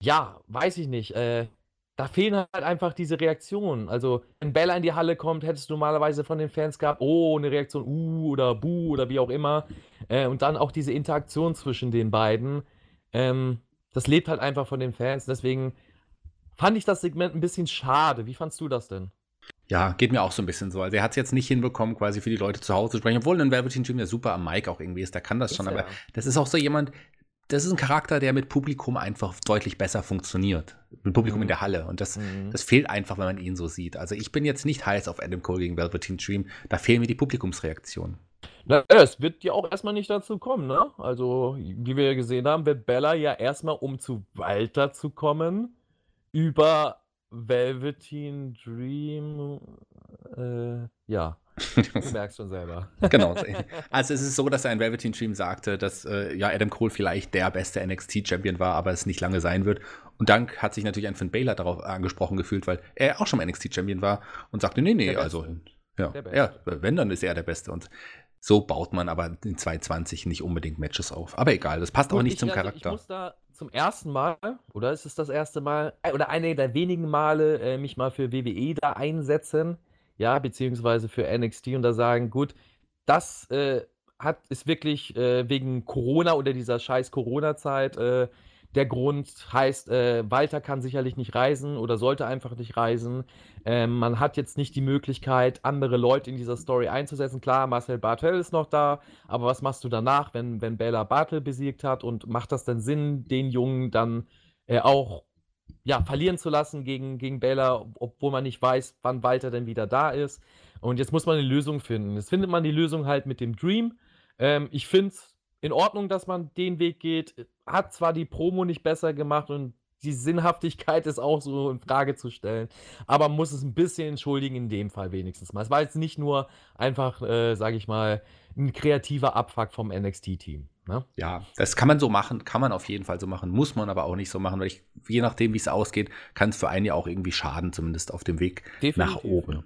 ja, weiß ich nicht. Äh, da fehlen halt einfach diese Reaktionen. Also, wenn Bella in die Halle kommt, hättest du normalerweise von den Fans gehabt, oh, eine Reaktion, uh oder buh oder wie auch immer. Äh, und dann auch diese Interaktion zwischen den beiden. Ähm, das lebt halt einfach von den Fans. Deswegen fand ich das Segment ein bisschen schade. Wie fandst du das denn? Ja, geht mir auch so ein bisschen so. Also er hat es jetzt nicht hinbekommen, quasi für die Leute zu Hause zu sprechen, obwohl ein Velveteen Jim ja super am Mic auch irgendwie ist, der kann das ist schon, aber das ist auch so jemand, das ist ein Charakter, der mit Publikum einfach deutlich besser funktioniert. Mit Publikum mhm. in der Halle. Und das, mhm. das fehlt einfach, wenn man ihn so sieht. Also ich bin jetzt nicht heiß auf Adam Cole gegen Velveteen Dream. Da fehlen mir die Publikumsreaktionen. Na, es wird ja auch erstmal nicht dazu kommen, ne? Also, wie wir ja gesehen haben, wird Bella ja erstmal, um zu Walter zu kommen, über Velveteen Dream, äh, ja. Du merkst schon selber. genau. Also es ist so, dass ein Velveteen Dream sagte, dass äh, ja Adam Cole vielleicht der beste NXT-Champion war, aber es nicht lange sein wird. Und dann hat sich natürlich ein Finn Baylor darauf angesprochen gefühlt, weil er auch schon mal NXT-Champion war und sagte, nee, nee, also ja, ja, wenn, dann ist er der Beste. Und so baut man aber in 220 nicht unbedingt Matches auf. Aber egal, das passt Gut, auch nicht ich, zum also Charakter. Zum ersten Mal, oder ist es das erste Mal, äh, oder eine der wenigen Male äh, mich mal für WWE da einsetzen, ja, beziehungsweise für NXT und da sagen, gut, das äh, hat, ist wirklich äh, wegen Corona oder dieser scheiß Corona-Zeit äh, der Grund heißt, äh, Walter kann sicherlich nicht reisen oder sollte einfach nicht reisen. Ähm, man hat jetzt nicht die Möglichkeit, andere Leute in dieser Story einzusetzen. Klar, Marcel Bartel ist noch da, aber was machst du danach, wenn, wenn Bella Bartel besiegt hat? Und macht das denn Sinn, den Jungen dann äh, auch ja, verlieren zu lassen gegen, gegen Bella, obwohl man nicht weiß, wann Walter denn wieder da ist? Und jetzt muss man eine Lösung finden. Jetzt findet man die Lösung halt mit dem Dream. Ähm, ich finde es in Ordnung, dass man den Weg geht. Hat zwar die Promo nicht besser gemacht und die Sinnhaftigkeit ist auch so in Frage zu stellen, aber muss es ein bisschen entschuldigen in dem Fall wenigstens mal. Es war jetzt nicht nur einfach, äh, sage ich mal, ein kreativer Abfuck vom NXT-Team. Ne? Ja, das kann man so machen, kann man auf jeden Fall so machen, muss man aber auch nicht so machen, weil ich, je nachdem, wie es ausgeht, kann es für einen ja auch irgendwie schaden, zumindest auf dem Weg Definitiv, nach oben.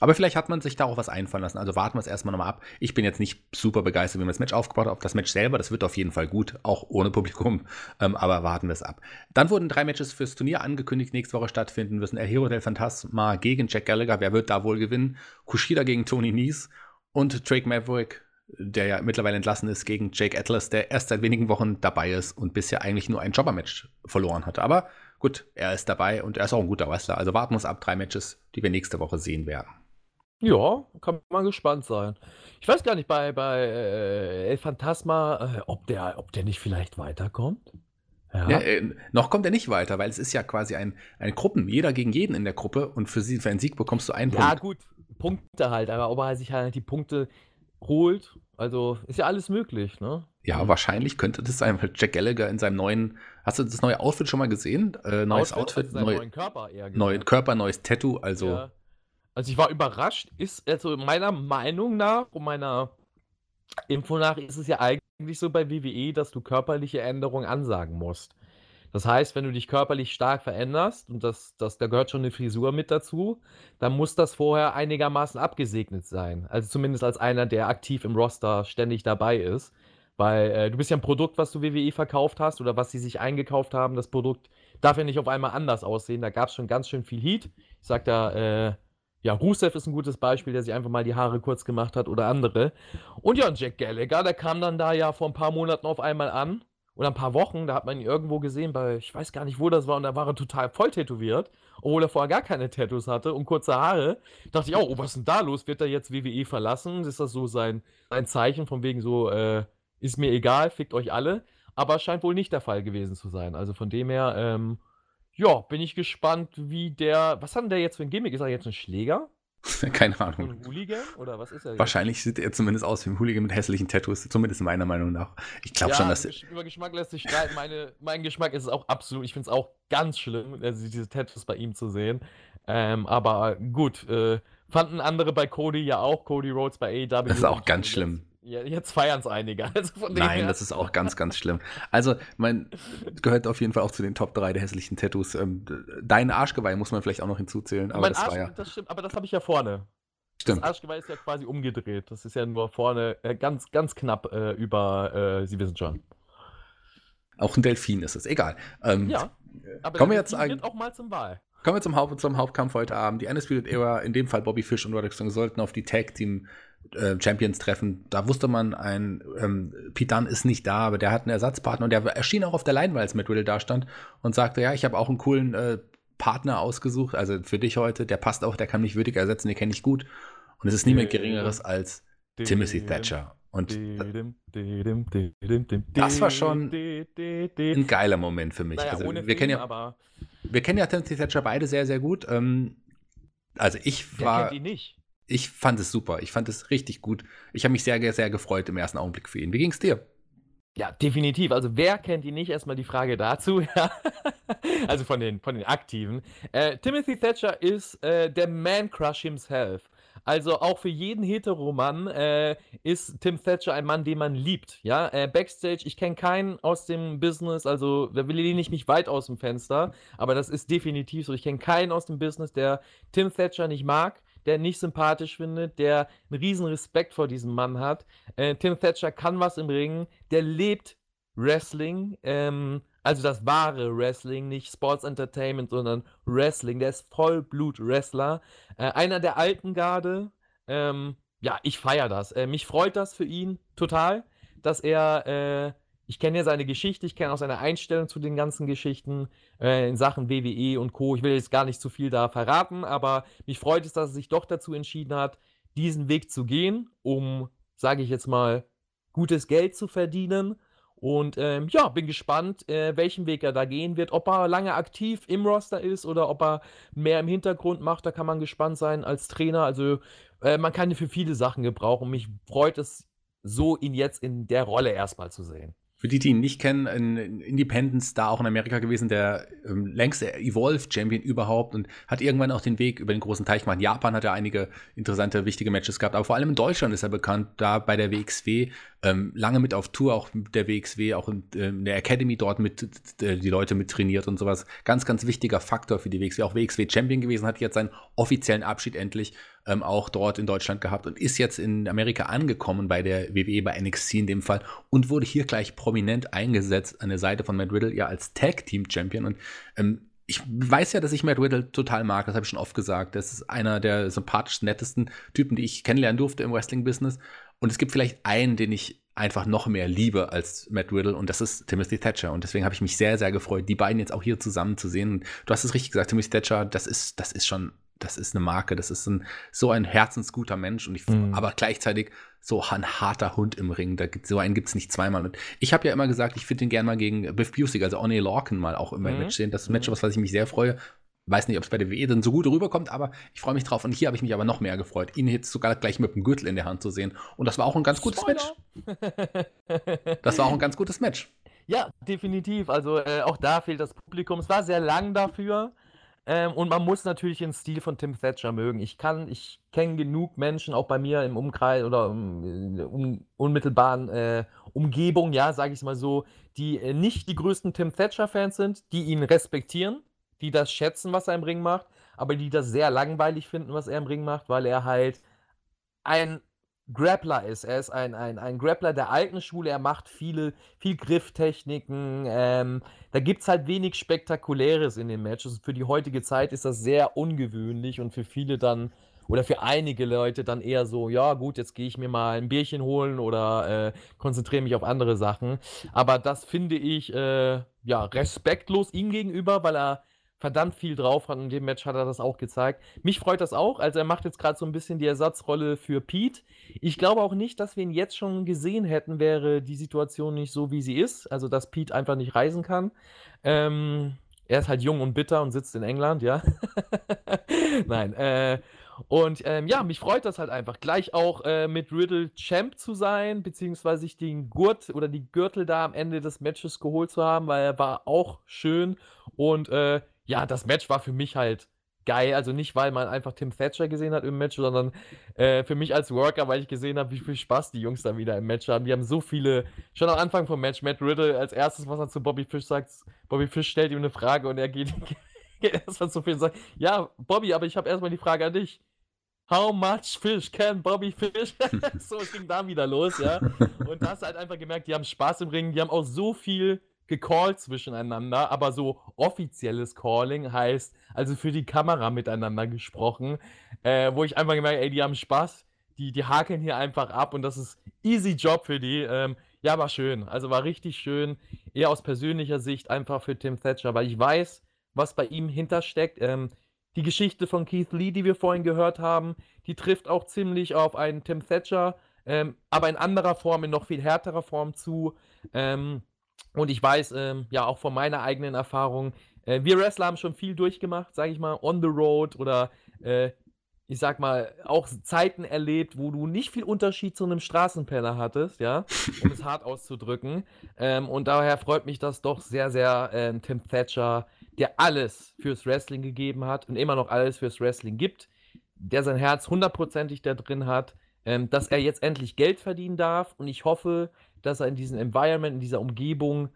Aber vielleicht hat man sich da auch was einfallen lassen. Also warten wir es erstmal nochmal ab. Ich bin jetzt nicht super begeistert, wie man das Match aufgebaut hat. Auf das Match selber, das wird auf jeden Fall gut, auch ohne Publikum. Ähm, aber warten wir es ab. Dann wurden drei Matches fürs Turnier angekündigt, nächste Woche stattfinden müssen. El Hero del Fantasma gegen Jack Gallagher. Wer wird da wohl gewinnen? Kushida gegen Tony Nies und Drake Maverick, der ja mittlerweile entlassen ist, gegen Jake Atlas, der erst seit wenigen Wochen dabei ist und bisher eigentlich nur ein Jobber-Match verloren hatte. Aber gut, er ist dabei und er ist auch ein guter Wrestler. Also warten wir es ab. Drei Matches, die wir nächste Woche sehen werden. Ja, kann man gespannt sein. Ich weiß gar nicht, bei, bei äh, El Phantasma, äh, ob, der, ob der nicht vielleicht weiterkommt. Ja. Ja, äh, noch kommt er nicht weiter, weil es ist ja quasi ein, ein Gruppen, jeder gegen jeden in der Gruppe und für, sie, für einen Sieg bekommst du einen ja, Punkt. Ja, gut, Punkte halt, aber ob er sich halt die Punkte holt, also ist ja alles möglich, ne? Ja, wahrscheinlich könnte das sein, weil Jack Gallagher in seinem neuen, hast du das neue Outfit schon mal gesehen? Äh, neues Outfit, Outfit neu, neuen Körper eher Neuen Körper, neues Tattoo, also ja. Also ich war überrascht, ist, also meiner Meinung nach und meiner Info nach ist es ja eigentlich so bei WWE, dass du körperliche Änderungen ansagen musst. Das heißt, wenn du dich körperlich stark veränderst, und das, das, da gehört schon eine Frisur mit dazu, dann muss das vorher einigermaßen abgesegnet sein. Also zumindest als einer, der aktiv im Roster ständig dabei ist. Weil äh, du bist ja ein Produkt, was du WWE verkauft hast oder was sie sich eingekauft haben. Das Produkt darf ja nicht auf einmal anders aussehen. Da gab es schon ganz schön viel Heat. Ich sag da, äh, ja, Rusev ist ein gutes Beispiel, der sich einfach mal die Haare kurz gemacht hat oder andere. Und ja, und Jack Gallagher, der kam dann da ja vor ein paar Monaten auf einmal an. Oder ein paar Wochen, da hat man ihn irgendwo gesehen, bei, ich weiß gar nicht, wo das war, und da war er total voll tätowiert, obwohl er vorher gar keine Tattoos hatte und kurze Haare. Da dachte ich, oh, was ist denn da los? Wird er jetzt WWE verlassen? Ist das so sein, sein Zeichen von wegen so, äh, ist mir egal, fickt euch alle? Aber scheint wohl nicht der Fall gewesen zu sein. Also von dem her, ähm, ja, bin ich gespannt, wie der. Was hat denn der jetzt für ein Gimmick? Ist er jetzt ein Schläger? Keine Ahnung. Ein Hooligan? Oder was ist er? Jetzt? Wahrscheinlich sieht er zumindest aus wie ein Hooligan mit hässlichen Tattoos, zumindest meiner Meinung nach. Ich glaube ja, schon, dass. Über Geschmack lässt sich streiten. Meine, mein Geschmack ist es auch absolut. Ich finde es auch ganz schlimm, also diese Tattoos bei ihm zu sehen. Ähm, aber gut, äh, fanden andere bei Cody ja auch. Cody Rhodes bei AEW. Das ist auch ganz schlimm. Ja, jetzt feiern es einige. Also Nein, das ist auch ganz, ganz schlimm. Also, mein gehört auf jeden Fall auch zu den Top 3 der hässlichen Tattoos. Ähm, dein Arschgeweih muss man vielleicht auch noch hinzuzählen. Aber mein das Arsch, war ja. Das stimmt, aber das habe ich ja vorne. Stimmt. Das Arschgeweih ist ja quasi umgedreht. Das ist ja nur vorne äh, ganz, ganz knapp äh, über, äh, Sie wissen schon. Auch ein Delfin ist es, egal. Ähm, ja, aber kommen wir jetzt auch mal zum Wahl. Kommen wir zum, Haupt, zum Hauptkampf heute Abend. Die Undisputed Era, in dem Fall Bobby Fish und Roderick Strong, sollten auf die Tag Team äh, Champions treffen. Da wusste man, ein ähm, Pete Dunne ist nicht da, aber der hat einen Ersatzpartner und der erschien auch auf der Line, als Matt Riddle da stand und sagte, ja, ich habe auch einen coolen äh, Partner ausgesucht, also für dich heute, der passt auch, der kann mich würdig ersetzen, den kenne ich gut. Und es ist niemand Geringeres als Timothy Thatcher. Und das war schon ein geiler Moment für mich. Naja, also, wir, kennen ja, wir kennen ja Timothy Thatcher beide sehr, sehr gut. Ähm, also ich war. kennt ihn nicht ich fand es super. Ich fand es richtig gut. Ich habe mich sehr, sehr gefreut im ersten Augenblick für ihn. Wie ging es dir? Ja, definitiv. Also wer kennt ihn nicht? Erstmal die Frage dazu. also von den, von den Aktiven. Äh, Timothy Thatcher ist äh, der Man-Crush himself. Also auch für jeden Heteromann äh, ist Tim Thatcher ein Mann, den man liebt. Ja, äh, Backstage, ich kenne keinen aus dem Business, also da will ich nicht weit aus dem Fenster, aber das ist definitiv so. Ich kenne keinen aus dem Business, der Tim Thatcher nicht mag der nicht sympathisch findet, der einen riesen Respekt vor diesem Mann hat. Äh, Tim Thatcher kann was im Ring, der lebt Wrestling, ähm, also das wahre Wrestling, nicht Sports Entertainment, sondern Wrestling. Der ist Vollblut-Wrestler. Äh, einer der alten Garde. Ähm, ja, ich feiere das. Äh, mich freut das für ihn total, dass er äh, ich kenne ja seine Geschichte, ich kenne auch seine Einstellung zu den ganzen Geschichten äh, in Sachen WWE und Co. Ich will jetzt gar nicht zu viel da verraten, aber mich freut es, dass er sich doch dazu entschieden hat, diesen Weg zu gehen, um, sage ich jetzt mal, gutes Geld zu verdienen. Und ähm, ja, bin gespannt, äh, welchen Weg er da gehen wird. Ob er lange aktiv im Roster ist oder ob er mehr im Hintergrund macht, da kann man gespannt sein als Trainer. Also Äh, man kann ihn für viele Sachen gebrauchen. Mich freut es so, ihn jetzt in der Rolle erstmal zu sehen. Für die, die ihn nicht kennen, ein Independent-Star auch in Amerika gewesen, der ähm, längste Evolve-Champion überhaupt und hat irgendwann auch den Weg über den großen Teich gemacht. In Japan hat er einige interessante, wichtige Matches gehabt, aber vor allem in Deutschland ist er bekannt, da bei der WXW, ähm, lange mit auf Tour, auch mit der WXW, auch in, äh, in der Academy dort mit äh, die Leute mit trainiert und sowas. Ganz, ganz wichtiger Faktor für die WXW. Auch WXW-Champion gewesen, hat jetzt seinen offiziellen Abschied endlich ähm, auch dort in Deutschland gehabt und ist jetzt in Amerika angekommen bei der WWE, bei NXT in dem Fall und wurde hier gleich prominent eingesetzt an der Seite von Matt Riddle, ja als Tag Team Champion und ähm, ich weiß ja, dass ich Matt Riddle total mag, das habe ich schon oft gesagt. Das ist einer der sympathischsten, nettesten Typen, die ich kennenlernen durfte im Wrestling-Business. Und es gibt vielleicht einen, den ich einfach noch mehr liebe als Matt Riddle und das ist Timothy Thatcher. Und deswegen habe ich mich sehr, sehr gefreut, die beiden jetzt auch hier zusammen zu sehen. Und du hast es richtig gesagt, Timothy Thatcher, das ist, das ist schon das ist eine Marke, das ist ein, so ein herzensguter Mensch und ich, mhm. aber gleichzeitig so ein harter Hund im Ring. Da gibt, so einen gibt es nicht zweimal. Und ich habe ja immer gesagt, ich würde den gerne mal gegen Biff Busey, also Oney Lorcan mal auch immer mhm. im Match sehen. Das ist ein Match, mhm. was, was ich mich sehr freue. Weiß nicht, ob es bei der WE dann so gut rüberkommt, aber ich freue mich drauf. Und hier habe ich mich aber noch mehr gefreut, ihn jetzt sogar gleich mit dem Gürtel in der Hand zu sehen. Und das war auch ein ganz gutes Spoiler. Match. Das war auch ein ganz gutes Match. Ja, definitiv. Also äh, auch da fehlt das Publikum. Es war sehr lang dafür. Ähm, und man muss natürlich den Stil von Tim Thatcher mögen. Ich kann, ich kenne genug Menschen, auch bei mir im Umkreis oder um, um, unmittelbaren äh, Umgebung, ja, sage ich mal so, die äh, nicht die größten Tim Thatcher-Fans sind, die ihn respektieren, die das schätzen, was er im Ring macht, aber die das sehr langweilig finden, was er im Ring macht, weil er halt ein Grappler ist. Er ist ein, ein, ein Grappler der alten Schule. Er macht viele, viel Grifftechniken. Ähm, da gibt es halt wenig Spektakuläres in den Matches. Für die heutige Zeit ist das sehr ungewöhnlich und für viele dann, oder für einige Leute dann eher so, ja gut, jetzt gehe ich mir mal ein Bierchen holen oder äh, konzentriere mich auf andere Sachen. Aber das finde ich äh, ja respektlos ihm gegenüber, weil er verdammt viel drauf hat und in dem Match hat er das auch gezeigt. Mich freut das auch, also er macht jetzt gerade so ein bisschen die Ersatzrolle für Pete. Ich glaube auch nicht, dass wir ihn jetzt schon gesehen hätten, wäre die Situation nicht so, wie sie ist, also dass Pete einfach nicht reisen kann. Ähm, er ist halt jung und bitter und sitzt in England, ja. Nein, äh, und ähm, ja, mich freut das halt einfach. Gleich auch äh, mit Riddle Champ zu sein, beziehungsweise sich den Gurt oder die Gürtel da am Ende des Matches geholt zu haben, weil er war auch schön. Und äh, ja, das Match war für mich halt geil. Also nicht, weil man einfach Tim Thatcher gesehen hat im Match, sondern äh, für mich als Worker, weil ich gesehen habe, wie viel Spaß die Jungs da wieder im Match haben. Die haben so viele, schon am Anfang vom Match, Matt Riddle als erstes, was er zu Bobby Fish sagt, Bobby Fish stellt ihm eine Frage und er geht, geht erstmal zu viel und sagt, ja, Bobby, aber ich habe erstmal die Frage an dich. How much fish can Bobby Fish? so, es ging da wieder los, ja. Und da hast du halt einfach gemerkt, die haben Spaß im Ring, die haben auch so viel gecallt zwischeneinander, aber so offizielles Calling heißt, also für die Kamera miteinander gesprochen, äh, wo ich einfach gemerkt ey, die haben Spaß, die, die hakeln hier einfach ab und das ist easy Job für die. Ähm, ja, war schön. Also war richtig schön. Eher aus persönlicher Sicht einfach für Tim Thatcher, weil ich weiß, was bei ihm hintersteckt. Ähm, die Geschichte von Keith Lee, die wir vorhin gehört haben, die trifft auch ziemlich auf einen Tim Thatcher, ähm, aber in anderer Form, in noch viel härterer Form zu. Ähm, und ich weiß, ähm, ja, auch von meiner eigenen Erfahrung, äh, wir Wrestler haben schon viel durchgemacht, sage ich mal, on the road oder äh, ich sag mal, auch Zeiten erlebt, wo du nicht viel Unterschied zu einem Straßenpenner hattest, ja, um es hart auszudrücken. Ähm, und daher freut mich das doch sehr, sehr, äh, Tim Thatcher, der alles fürs Wrestling gegeben hat und immer noch alles fürs Wrestling gibt, der sein Herz hundertprozentig da drin hat, ähm, dass er jetzt endlich Geld verdienen darf. Und ich hoffe, dass er in diesem Environment, in dieser Umgebung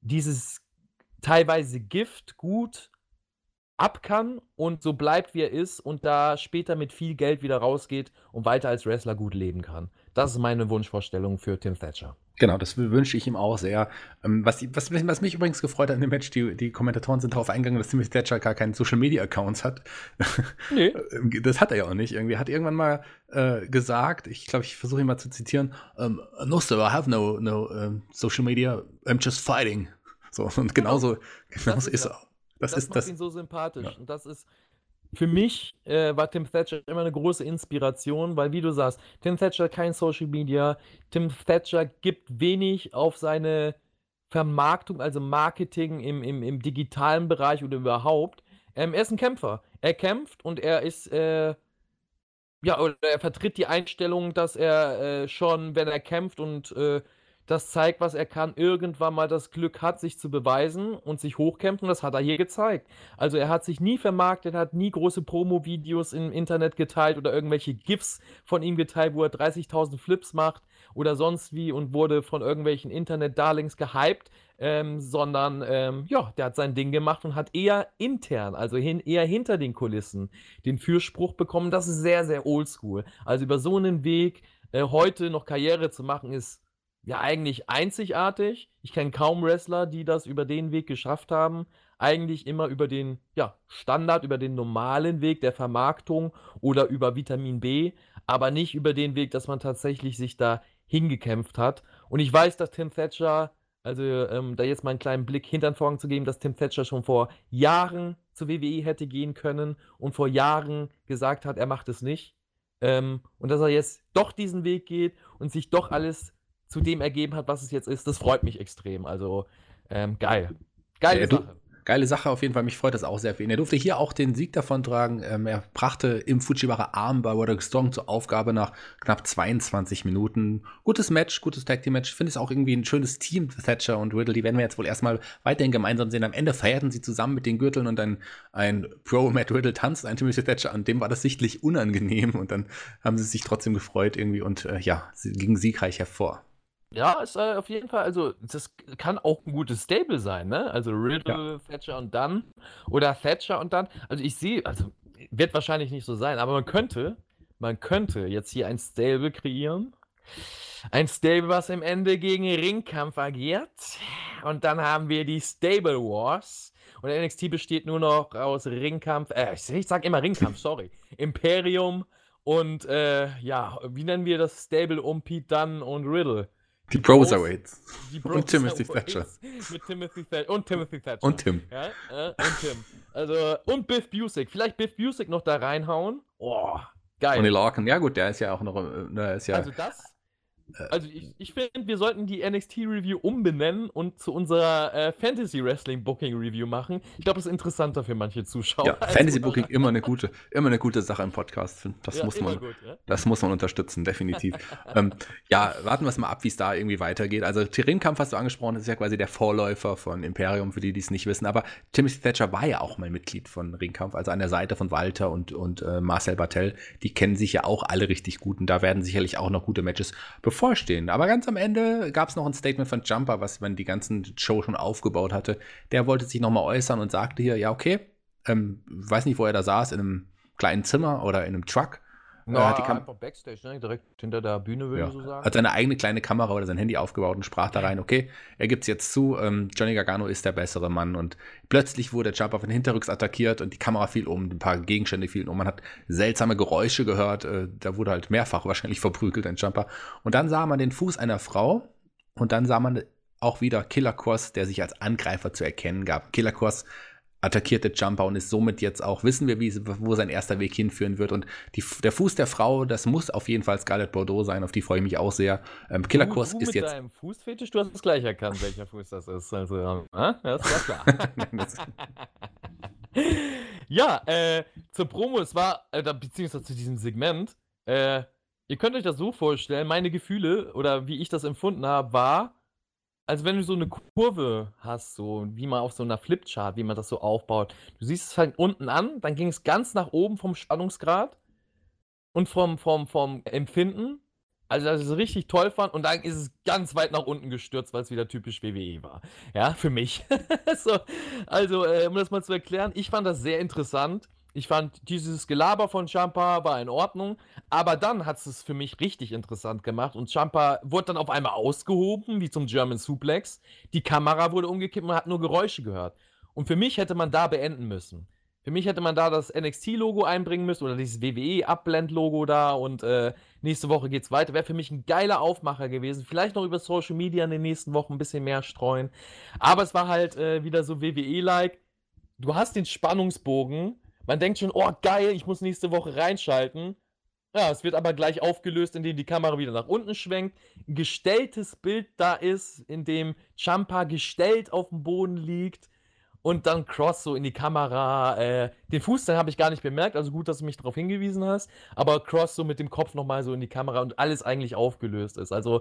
dieses teilweise Gift gut ab kann und so bleibt, wie er ist und da später mit viel Geld wieder rausgeht und weiter als Wrestler gut leben kann. Das ist meine Wunschvorstellung für Tim Thatcher. Genau, das wünsche ich ihm auch sehr. Ähm, was, was, was, mich übrigens gefreut hat in dem Match, die, die Kommentatoren sind darauf eingegangen, dass Timothy Thatcher gar keinen Social Media Accounts hat. Nee. Das hat er ja auch nicht. Irgendwie hat irgendwann mal äh, gesagt, ich glaube, ich versuche ihn mal zu zitieren: um, No, sir, I have no, no um, social media, I'm just fighting. So, und genauso, genau. genauso ist er. Das, das ist macht das. ihn so sympathisch. Ja. Und das ist für mich äh, war Tim Thatcher immer eine große Inspiration, weil, wie du sagst, Tim Thatcher hat kein Social Media. Tim Thatcher gibt wenig auf seine Vermarktung, also Marketing im, im, im digitalen Bereich oder überhaupt. Ähm, er ist ein Kämpfer. Er kämpft und er ist, äh, Ja, oder er vertritt die Einstellung, dass er, äh, schon, wenn er kämpft und, äh, das zeigt, was er kann, irgendwann mal das Glück hat, sich zu beweisen und sich hochkämpft und das hat er hier gezeigt. Also, er hat sich nie vermarktet, hat nie große Promo-Videos im Internet geteilt oder irgendwelche GIFs von ihm geteilt, wo er 30.000 Flips macht oder sonst wie und wurde von irgendwelchen Internet-Darlings gehypt, ähm, sondern, ähm, ja, der hat sein Ding gemacht und hat eher intern, also hin eher hinter den Kulissen den Fürspruch bekommen. Das ist sehr, sehr oldschool. Also, über so einen Weg, äh, heute noch Karriere zu machen, ist ja eigentlich einzigartig. Ich kenne kaum Wrestler, die das über den Weg geschafft haben. Eigentlich immer über den, ja, Standard, über den normalen Weg der Vermarktung oder über Vitamin B, aber nicht über den Weg, dass man tatsächlich sich da hingekämpft hat. Und ich weiß, dass Tim Thatcher, also ähm, da jetzt mal einen kleinen Blick hinter den Vorhang zu geben, dass Tim Thatcher schon vor Jahren zur WWE hätte gehen können und vor Jahren gesagt hat, er macht es nicht. Ähm, und dass er jetzt doch diesen Weg geht und sich doch alles zu dem ergeben hat, was es jetzt ist, das freut mich extrem. Also ähm, geil. Geile ja, Sache. Geile Sache auf jeden Fall. Mich freut das auch sehr für ihn. Er durfte hier auch den Sieg davon tragen. Ähm, er brachte im Fujiwara Arm bei Roderick Strong zur Aufgabe nach knapp 22 Minuten. Gutes Match, gutes Tag Team Match. Ich finde es auch irgendwie ein schönes Team, Thatcher und Riddle. Die werden wir jetzt wohl erstmal weiterhin gemeinsam sehen. Am Ende feierten sie zusammen mit den Gürteln und ein, ein Pro Matt Riddle tanzt ein Timothy Thatcher an. Dem war das sichtlich unangenehm und dann haben sie sich trotzdem gefreut irgendwie und äh, ja, sie gingen siegreich hervor. Ja, ist äh, auf jeden Fall, also das kann auch ein gutes Stable sein, ne? Also Riddle, ja. Thatcher und dann oder Thatcher und dann. Also ich sehe, also wird wahrscheinlich nicht so sein, aber man könnte, man könnte jetzt hier ein Stable kreieren. Ein Stable, was im Ende gegen Ringkampf agiert. Und dann haben wir die Stable Wars. Und NXT besteht nur noch aus Ringkampf, äh, ich sag immer Ringkampf, sorry. Imperium und äh, ja, wie nennen wir das Stable um Pete Dunn und Riddle? Die Broserweights. Und Timothy Thatcher. Mit Timothy Thatcher. Und Timothy Thatcher. Und Tim. Ja, und Tim. Also, und Biff Busick. Vielleicht Biff Busick noch da reinhauen. Oh, geil. Und Larkin. Ja, gut, der ist ja auch noch. Äh, der ist ja, also, das also ich, ich finde, wir sollten die NXT-Review umbenennen und zu unserer äh, Fantasy-Wrestling-Booking-Review machen. Ich glaube, das ist interessanter für manche Zuschauer. Ja, Fantasy-Booking immer eine gute, immer eine gute Sache im Podcast. Das, ja, muss, man, gut, ja? das muss man unterstützen, definitiv. ähm, ja, warten wir es mal ab, wie es da irgendwie weitergeht. Also Ringkampf hast du angesprochen, das ist ja quasi der Vorläufer von Imperium, für die, die es nicht wissen. Aber Timothy Thatcher war ja auch mal Mitglied von Ringkampf, also an der Seite von Walter und, und äh, Marcel Bartel. Die kennen sich ja auch alle richtig gut und da werden sicherlich auch noch gute Matches bevor bevorstehen. Aber ganz am Ende gab es noch ein Statement von Jumper, was man die ganzen Show schon aufgebaut hatte. Der wollte sich nochmal äußern und sagte hier, ja, okay, ähm, weiß nicht, wo er da saß, in einem kleinen Zimmer oder in einem Truck. No, hat die Kam einfach Backstage, ne? direkt hinter der Bühne, würde ja. ich so sagen. Hat seine eigene kleine Kamera oder sein Handy aufgebaut und sprach da rein, okay, er gibt es jetzt zu, ähm, Johnny Gargano ist der bessere Mann. Und plötzlich wurde Jumper von hinterrücks attackiert und die Kamera fiel um, ein paar Gegenstände fielen um. Man hat seltsame Geräusche gehört, äh, da wurde halt mehrfach wahrscheinlich verprügelt, ein Jumper. Und dann sah man den Fuß einer Frau und dann sah man auch wieder Killer Cross, der sich als Angreifer zu erkennen gab. Killer Cross attackierte Jumper und ist somit jetzt auch, wissen wir, wie, wo sein erster Weg hinführen wird. Und die, der Fuß der Frau, das muss auf jeden Fall Scarlett Bordeaux sein, auf die freue ich mich auch sehr. Ähm, Killerkurs ist jetzt. Deinem Fußfetisch, du hast es gleich erkannt, welcher Fuß das ist. Also, äh, das war klar. ja, äh, zur Promo, es war, äh, beziehungsweise zu diesem Segment, äh, ihr könnt euch das so vorstellen, meine Gefühle oder wie ich das empfunden habe, war, also wenn du so eine Kurve hast, so wie man auf so einer Flipchart, wie man das so aufbaut. Du siehst es halt unten an, dann ging es ganz nach oben vom Spannungsgrad und vom, vom, vom Empfinden. Also, dass ich es richtig toll fand und dann ist es ganz weit nach unten gestürzt, weil es wieder typisch WWE war. Ja, für mich. so, also, äh, um das mal zu erklären, ich fand das sehr interessant. Ich fand dieses Gelaber von Champa war in Ordnung, aber dann hat es für mich richtig interessant gemacht und Champa wurde dann auf einmal ausgehoben, wie zum German Suplex. Die Kamera wurde umgekippt, man hat nur Geräusche gehört. Und für mich hätte man da beenden müssen. Für mich hätte man da das NXT-Logo einbringen müssen oder dieses WWE-Abblend-Logo da und äh, nächste Woche geht's weiter. Wäre für mich ein geiler Aufmacher gewesen. Vielleicht noch über Social Media in den nächsten Wochen ein bisschen mehr streuen. Aber es war halt äh, wieder so WWE-like. Du hast den Spannungsbogen man denkt schon, oh geil, ich muss nächste Woche reinschalten. Ja, es wird aber gleich aufgelöst, indem die Kamera wieder nach unten schwenkt. Ein gestelltes Bild da ist, in dem Champa gestellt auf dem Boden liegt. und dann Cross so in die Kamera. Äh, den Fuß, den habe ich gar nicht bemerkt, also gut, dass du mich darauf hingewiesen hast. Aber Cross so mit dem Kopf nochmal so in die Kamera und alles eigentlich aufgelöst ist. Also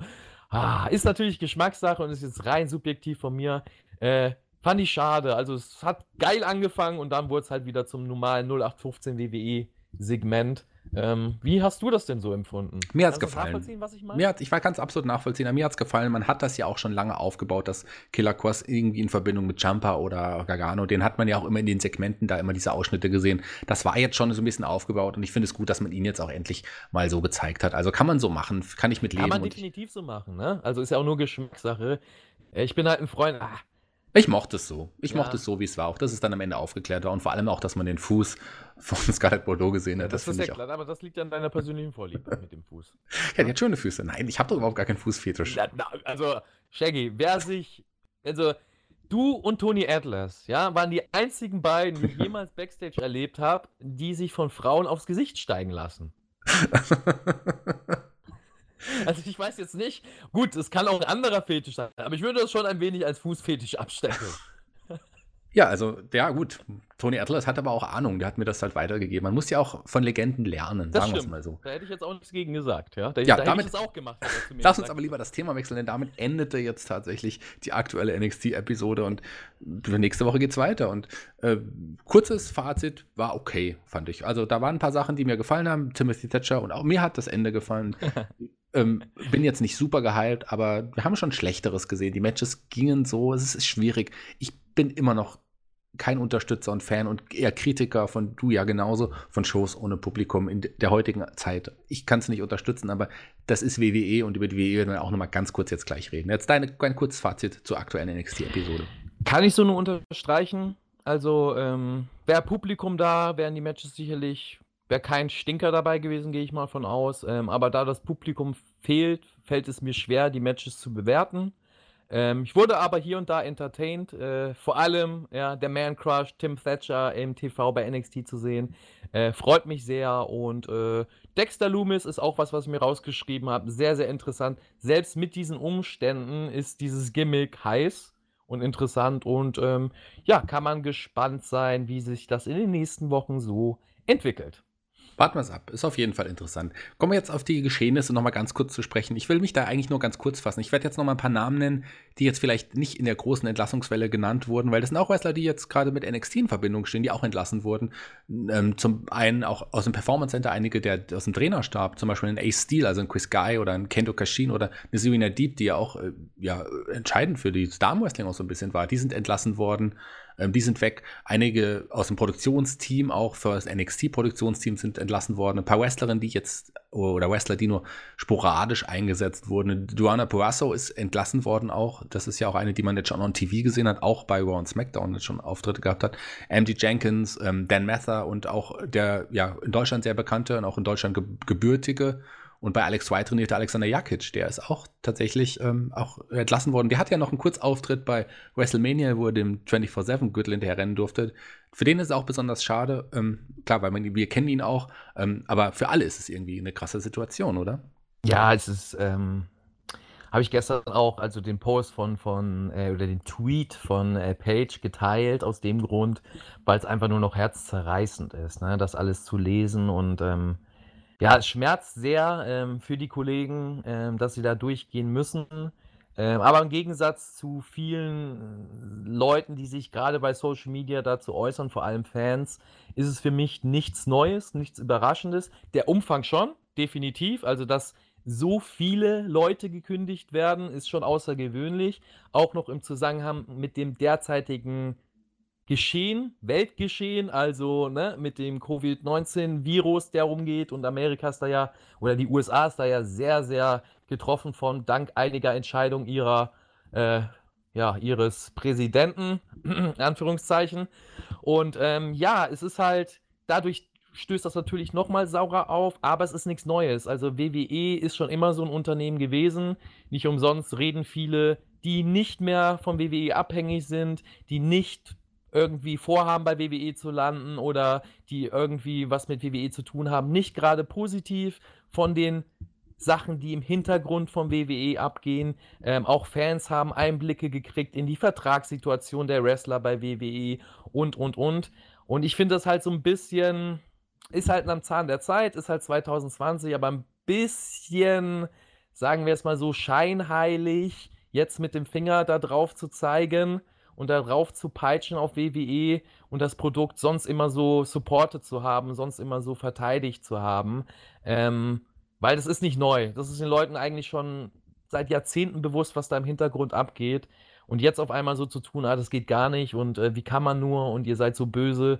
ah, ist natürlich Geschmackssache und ist jetzt rein subjektiv von mir. Äh, fand ich schade. Also es hat geil angefangen und dann wurde es halt wieder zum normalen 0815 WWE-Segment. Ähm, wie hast du das denn so empfunden? Mir hat es gefallen. Ich meine? Mir hat, ich war ganz absolut nachvollziehen. Mir hat es gefallen. Man hat das ja auch schon lange aufgebaut, dass Killer Cross irgendwie in Verbindung mit Jumper oder Gargano, den hat man ja auch immer in den Segmenten da immer diese Ausschnitte gesehen. Das war jetzt schon so ein bisschen aufgebaut und ich finde es gut, dass man ihn jetzt auch endlich mal so gezeigt hat. Also kann man so machen, kann ich mit leben. Kann man definitiv so machen, ne? Also ist ja auch nur Geschmackssache. Ich bin halt ein Freund. Ah, ich mochte es so. Ich ja. mochte es so, wie es war. Auch dass es dann am Ende aufgeklärt war und vor allem auch, dass man den Fuß von Scarlett Bordeaux gesehen hat. das, das ist ja klar, aber das liegt an deiner persönlichen Vorliebe mit dem Fuß. Ja, die hat schöne Füße. Nein, ich habe doch überhaupt gar keinen Fußfetisch. Na, na, also, Shaggy, wer sich. Also, du und Tony Atlas, ja, waren die einzigen beiden, die ich jemals Backstage erlebt habe, die sich von Frauen aufs Gesicht steigen lassen. Also ich weiß jetzt nicht, gut, es kann auch ein anderer Fetisch sein, aber ich würde das schon ein wenig als Fußfetisch abstempeln. Ja, also, ja, gut. Tony Atlas hat aber auch Ahnung, der hat mir das halt weitergegeben. Man muss ja auch von Legenden lernen, das sagen wir es mal so. Da hätte ich jetzt auch nichts gegen gesagt, ja. Da, ja, da damit, hätte ich es auch gemacht. Lass uns aber lieber das Thema wechseln, denn damit endete jetzt tatsächlich die aktuelle NXT-Episode und nächste Woche geht es weiter. Und äh, kurzes Fazit war okay, fand ich. Also, da waren ein paar Sachen, die mir gefallen haben. Timothy Thatcher und auch mir hat das Ende gefallen. ähm, bin jetzt nicht super gehypt, aber wir haben schon Schlechteres gesehen. Die Matches gingen so, es ist schwierig. Ich bin immer noch kein Unterstützer und Fan und eher Kritiker von du ja genauso von Shows ohne Publikum in der heutigen Zeit. Ich kann es nicht unterstützen, aber das ist WWE und über die WWE werden wir auch noch mal ganz kurz jetzt gleich reden. Jetzt deine, ein kurzes Fazit zur aktuellen NXT-Episode. Kann ich so nur unterstreichen. Also ähm, wäre Publikum da, wären die Matches sicherlich, wäre kein Stinker dabei gewesen, gehe ich mal von aus. Ähm, aber da das Publikum fehlt, fällt es mir schwer, die Matches zu bewerten. Ähm, ich wurde aber hier und da entertained. Äh, vor allem ja, der Man Crush Tim Thatcher im TV bei NXT zu sehen. Äh, freut mich sehr. Und äh, Dexter Loomis ist auch was, was ich mir rausgeschrieben habe. Sehr, sehr interessant. Selbst mit diesen Umständen ist dieses Gimmick heiß und interessant. Und ähm, ja, kann man gespannt sein, wie sich das in den nächsten Wochen so entwickelt. Warten wir es ab. Ist auf jeden Fall interessant. Kommen wir jetzt auf die Geschehnisse nochmal ganz kurz zu sprechen. Ich will mich da eigentlich nur ganz kurz fassen. Ich werde jetzt nochmal ein paar Namen nennen, die jetzt vielleicht nicht in der großen Entlassungswelle genannt wurden, weil das sind auch Wrestler, die jetzt gerade mit NXT in Verbindung stehen, die auch entlassen wurden. Ähm, zum einen auch aus dem Performance Center einige der aus dem Trainerstab, zum Beispiel ein Ace Steel, also ein Chris Guy oder ein Kento Kashin oder eine Serena Deep, die ja auch äh, ja, entscheidend für die Star Wrestling auch so ein bisschen war. Die sind entlassen worden. Ähm, die sind weg. Einige aus dem Produktionsteam, auch für das NXT-Produktionsteam, sind entlassen worden. Ein paar Wrestlerinnen, die jetzt, oder Wrestler, die nur sporadisch eingesetzt wurden. Duana Purasso ist entlassen worden auch. Das ist ja auch eine, die man jetzt schon on TV gesehen hat, auch bei Raw und SmackDown jetzt schon Auftritte gehabt hat. MD Jenkins, ähm, Dan Mather und auch der ja in Deutschland sehr bekannte und auch in Deutschland gebürtige und bei Alex White trainierte Alexander Jakic, der ist auch tatsächlich ähm, auch entlassen worden. Der hat ja noch einen Kurzauftritt bei WrestleMania, wo er dem 24-7-Gürtel hinterher rennen durfte. Für den ist es auch besonders schade. Ähm, klar, weil man, wir kennen ihn auch. Ähm, aber für alle ist es irgendwie eine krasse Situation, oder? Ja, es ist, ähm, habe ich gestern auch, also den Post von, von äh, oder den Tweet von äh, Page geteilt, aus dem Grund, weil es einfach nur noch herzzerreißend ist, ne, das alles zu lesen und ähm, ja, es schmerzt sehr ähm, für die Kollegen, ähm, dass sie da durchgehen müssen. Ähm, aber im Gegensatz zu vielen Leuten, die sich gerade bei Social Media dazu äußern, vor allem Fans, ist es für mich nichts Neues, nichts Überraschendes. Der Umfang schon, definitiv. Also, dass so viele Leute gekündigt werden, ist schon außergewöhnlich. Auch noch im Zusammenhang mit dem derzeitigen Geschehen, Weltgeschehen, also ne, mit dem Covid-19-Virus, der rumgeht und Amerika ist da ja, oder die USA ist da ja sehr, sehr getroffen von, dank einiger Entscheidungen ihrer, äh, ja, ihres Präsidenten, Anführungszeichen. Und ähm, ja, es ist halt, dadurch stößt das natürlich nochmal saurer auf, aber es ist nichts Neues. Also WWE ist schon immer so ein Unternehmen gewesen. Nicht umsonst reden viele, die nicht mehr von WWE abhängig sind, die nicht irgendwie vorhaben, bei WWE zu landen oder die irgendwie was mit WWE zu tun haben, nicht gerade positiv von den Sachen, die im Hintergrund vom WWE abgehen. Ähm, auch Fans haben Einblicke gekriegt in die Vertragssituation der Wrestler bei WWE und, und, und. Und ich finde das halt so ein bisschen, ist halt am Zahn der Zeit, ist halt 2020, aber ein bisschen, sagen wir es mal so, scheinheilig, jetzt mit dem Finger da drauf zu zeigen und darauf zu peitschen auf WWE und das Produkt sonst immer so supported zu haben, sonst immer so verteidigt zu haben. Ähm, weil das ist nicht neu. Das ist den Leuten eigentlich schon seit Jahrzehnten bewusst, was da im Hintergrund abgeht. Und jetzt auf einmal so zu tun, ah, das geht gar nicht und äh, wie kann man nur und ihr seid so böse.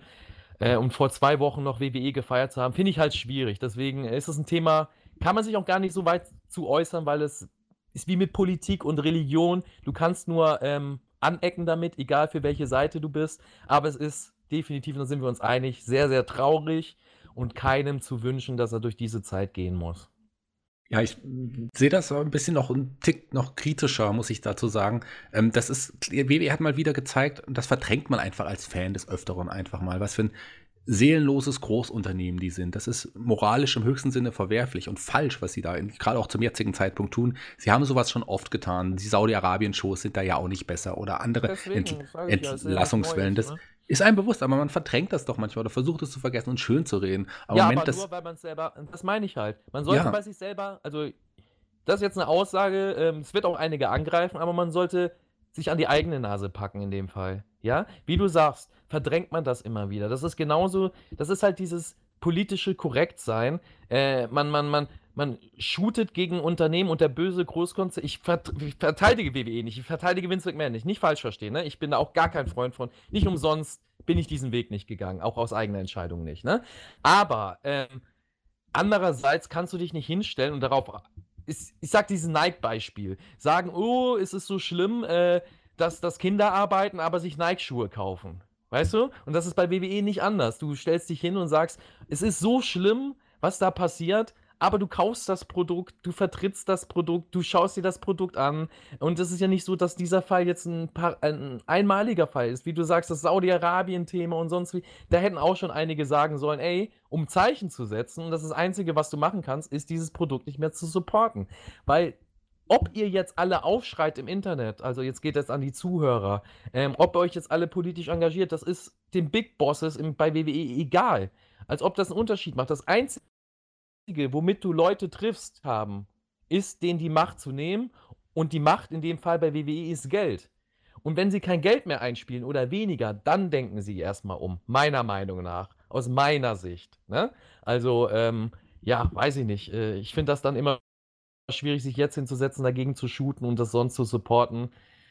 Äh, und vor zwei Wochen noch WWE gefeiert zu haben, finde ich halt schwierig. Deswegen ist es ein Thema, kann man sich auch gar nicht so weit zu äußern, weil es ist wie mit Politik und Religion. Du kannst nur ähm, anecken damit, egal für welche Seite du bist. Aber es ist definitiv, da sind wir uns einig, sehr, sehr traurig und keinem zu wünschen, dass er durch diese Zeit gehen muss. Ja, ich sehe das ein bisschen noch ein Tick noch kritischer, muss ich dazu sagen. Ähm, das ist, WWE hat mal wieder gezeigt, und das verdrängt man einfach als Fan des Öfteren einfach mal, was für ein seelenloses Großunternehmen die sind. Das ist moralisch im höchsten Sinne verwerflich und falsch, was sie da gerade auch zum jetzigen Zeitpunkt tun. Sie haben sowas schon oft getan. Die Saudi-Arabien-Shows sind da ja auch nicht besser oder andere Ent Entlassungswellen. Ja, das, ne? Ist einem bewusst, aber man verdrängt das doch manchmal oder versucht es zu vergessen und schön zu reden. Aber ja, Moment, aber nur, weil man es selber, das meine ich halt. Man sollte ja. bei sich selber, also das ist jetzt eine Aussage, ähm, es wird auch einige angreifen, aber man sollte sich an die eigene Nase packen in dem Fall. Ja, wie du sagst, verdrängt man das immer wieder. Das ist genauso, das ist halt dieses politische Korrektsein. Äh, man, man, man, man shootet gegen Unternehmen und der böse Großkonzern. Ich, vert ich, verteidige WWE nicht, ich verteidige Vince McMahon nicht. Nicht falsch verstehen, ne? Ich bin da auch gar kein Freund von. Nicht umsonst bin ich diesen Weg nicht gegangen, auch aus eigener Entscheidung nicht, ne? Aber ähm, andererseits kannst du dich nicht hinstellen und darauf. Ich, sag dieses Nike-Beispiel. Sagen, oh, ist es so schlimm, äh, dass, dass Kinder arbeiten, aber sich Nike-Schuhe kaufen. Weißt du? Und das ist bei WWE nicht anders. Du stellst dich hin und sagst, es ist so schlimm, was da passiert, aber du kaufst das Produkt, du vertrittst das Produkt, du schaust dir das Produkt an. Und es ist ja nicht so, dass dieser Fall jetzt ein, paar, ein einmaliger Fall ist. Wie du sagst, das Saudi-Arabien-Thema und sonst wie. Da hätten auch schon einige sagen sollen, ey, um Zeichen zu setzen, und das ist das Einzige, was du machen kannst, ist dieses Produkt nicht mehr zu supporten. Weil ob ihr jetzt alle aufschreit im Internet, also jetzt geht es an die Zuhörer, ähm, ob ihr euch jetzt alle politisch engagiert, das ist den Big Bosses im, bei WWE egal. Als ob das einen Unterschied macht. Das Einzige, womit du Leute triffst haben, ist, denen die Macht zu nehmen. Und die Macht in dem Fall bei WWE ist Geld. Und wenn sie kein Geld mehr einspielen oder weniger, dann denken sie erstmal um, meiner Meinung nach, aus meiner Sicht. Ne? Also, ähm, ja, weiß ich nicht. Äh, ich finde das dann immer schwierig, sich jetzt hinzusetzen, dagegen zu shooten und das sonst zu supporten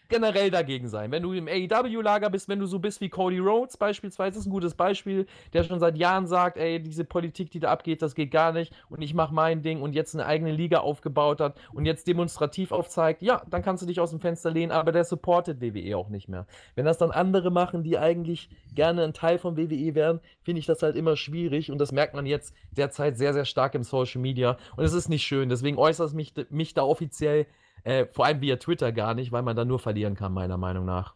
generell dagegen sein. Wenn du im AEW-Lager bist, wenn du so bist wie Cody Rhodes beispielsweise, ist ein gutes Beispiel, der schon seit Jahren sagt, ey, diese Politik, die da abgeht, das geht gar nicht und ich mache mein Ding und jetzt eine eigene Liga aufgebaut hat und jetzt demonstrativ aufzeigt, ja, dann kannst du dich aus dem Fenster lehnen, aber der supportet WWE auch nicht mehr. Wenn das dann andere machen, die eigentlich gerne ein Teil von WWE wären, finde ich das halt immer schwierig und das merkt man jetzt derzeit sehr, sehr stark im Social Media und es ist nicht schön. Deswegen äußere ich mich, mich da offiziell äh, vor allem via Twitter gar nicht, weil man da nur verlieren kann, meiner Meinung nach.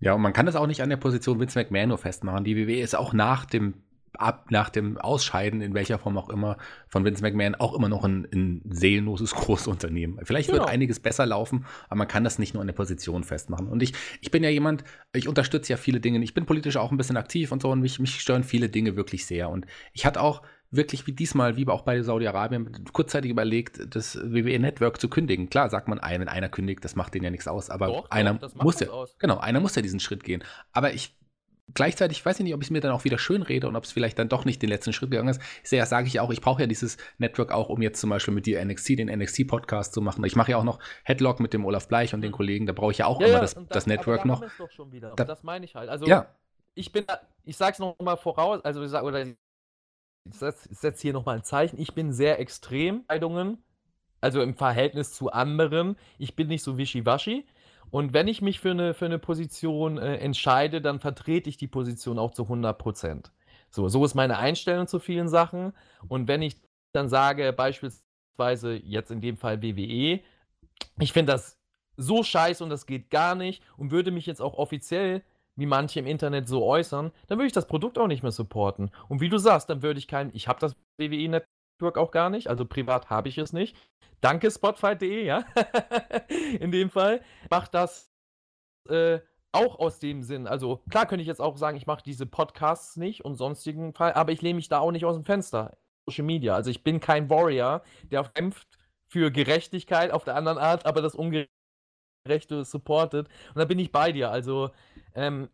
Ja, und man kann das auch nicht an der Position Vince McMahon nur festmachen. Die WWE ist auch nach dem ab nach dem Ausscheiden, in welcher Form auch immer, von Vince McMahon auch immer noch ein, ein seelenloses Großunternehmen. Vielleicht genau. wird einiges besser laufen, aber man kann das nicht nur an der Position festmachen. Und ich, ich bin ja jemand, ich unterstütze ja viele Dinge. Ich bin politisch auch ein bisschen aktiv und so und mich, mich stören viele Dinge wirklich sehr. Und ich hatte auch wirklich wie diesmal, wie auch bei Saudi-Arabien, kurzzeitig überlegt, das WWE-Network zu kündigen. Klar, sagt man, wenn einer kündigt, das macht denen ja nichts aus, aber doch, einer doch, muss ja, genau, einer muss ja diesen Schritt gehen. Aber ich gleichzeitig weiß ich nicht, ob ich es mir dann auch wieder schön rede und ob es vielleicht dann doch nicht den letzten Schritt gegangen ist. Ich sehe, sage ich auch, ich brauche ja dieses Network auch, um jetzt zum Beispiel mit dir NXT, den NXT-Podcast zu machen. Ich mache ja auch noch Headlock mit dem Olaf Bleich und den mhm. Kollegen, da brauche ich ja auch ja, immer das, das, das, Network noch. Da, das meine ich halt. Also ja. ich bin, ich sag's noch mal voraus, also oder ich setze setz hier nochmal ein Zeichen. Ich bin sehr extrem, also im Verhältnis zu anderen. Ich bin nicht so wischiwaschi. Und wenn ich mich für eine, für eine Position äh, entscheide, dann vertrete ich die Position auch zu 100 Prozent. So, so ist meine Einstellung zu vielen Sachen. Und wenn ich dann sage, beispielsweise jetzt in dem Fall WWE, ich finde das so scheiße und das geht gar nicht und würde mich jetzt auch offiziell wie manche im Internet so äußern, dann würde ich das Produkt auch nicht mehr supporten. Und wie du sagst, dann würde ich kein, ich habe das WWE-Network Network auch gar nicht. Also privat habe ich es nicht. Danke spotfight.de, ja. In dem Fall macht das äh, auch aus dem Sinn. Also klar könnte ich jetzt auch sagen, ich mache diese Podcasts nicht und sonstigen Fall, aber ich lehne mich da auch nicht aus dem Fenster. Social Media. Also ich bin kein Warrior, der kämpft für Gerechtigkeit auf der anderen Art, aber das Ungerechte supportet. Und da bin ich bei dir. Also ähm,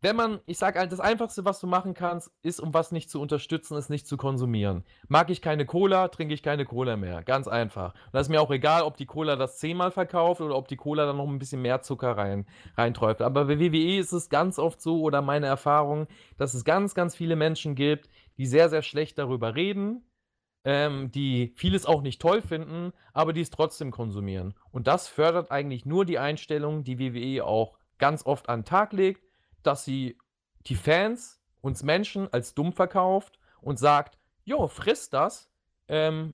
wenn man, ich sage halt, das Einfachste, was du machen kannst, ist, um was nicht zu unterstützen, ist nicht zu konsumieren. Mag ich keine Cola, trinke ich keine Cola mehr. Ganz einfach. Und da ist mir auch egal, ob die Cola das zehnmal verkauft oder ob die Cola dann noch ein bisschen mehr Zucker rein, reinträuft. Aber bei WWE ist es ganz oft so, oder meine Erfahrung, dass es ganz, ganz viele Menschen gibt, die sehr, sehr schlecht darüber reden, ähm, die vieles auch nicht toll finden, aber die es trotzdem konsumieren. Und das fördert eigentlich nur die Einstellung, die WWE auch ganz oft an den Tag legt dass sie die Fans, uns Menschen als dumm verkauft und sagt, jo, frisst das. Ähm,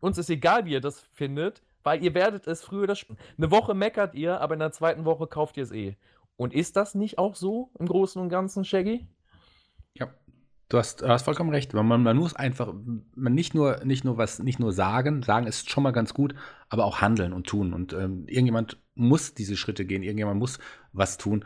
uns ist egal, wie ihr das findet, weil ihr werdet es früher das Eine Woche meckert ihr, aber in der zweiten Woche kauft ihr es eh. Und ist das nicht auch so im Großen und Ganzen, Shaggy? Ja, du hast, du hast vollkommen recht. Man, man muss einfach, man nicht nur, nicht nur was, nicht nur sagen, sagen ist schon mal ganz gut, aber auch handeln und tun. Und ähm, irgendjemand muss diese Schritte gehen, irgendjemand muss was tun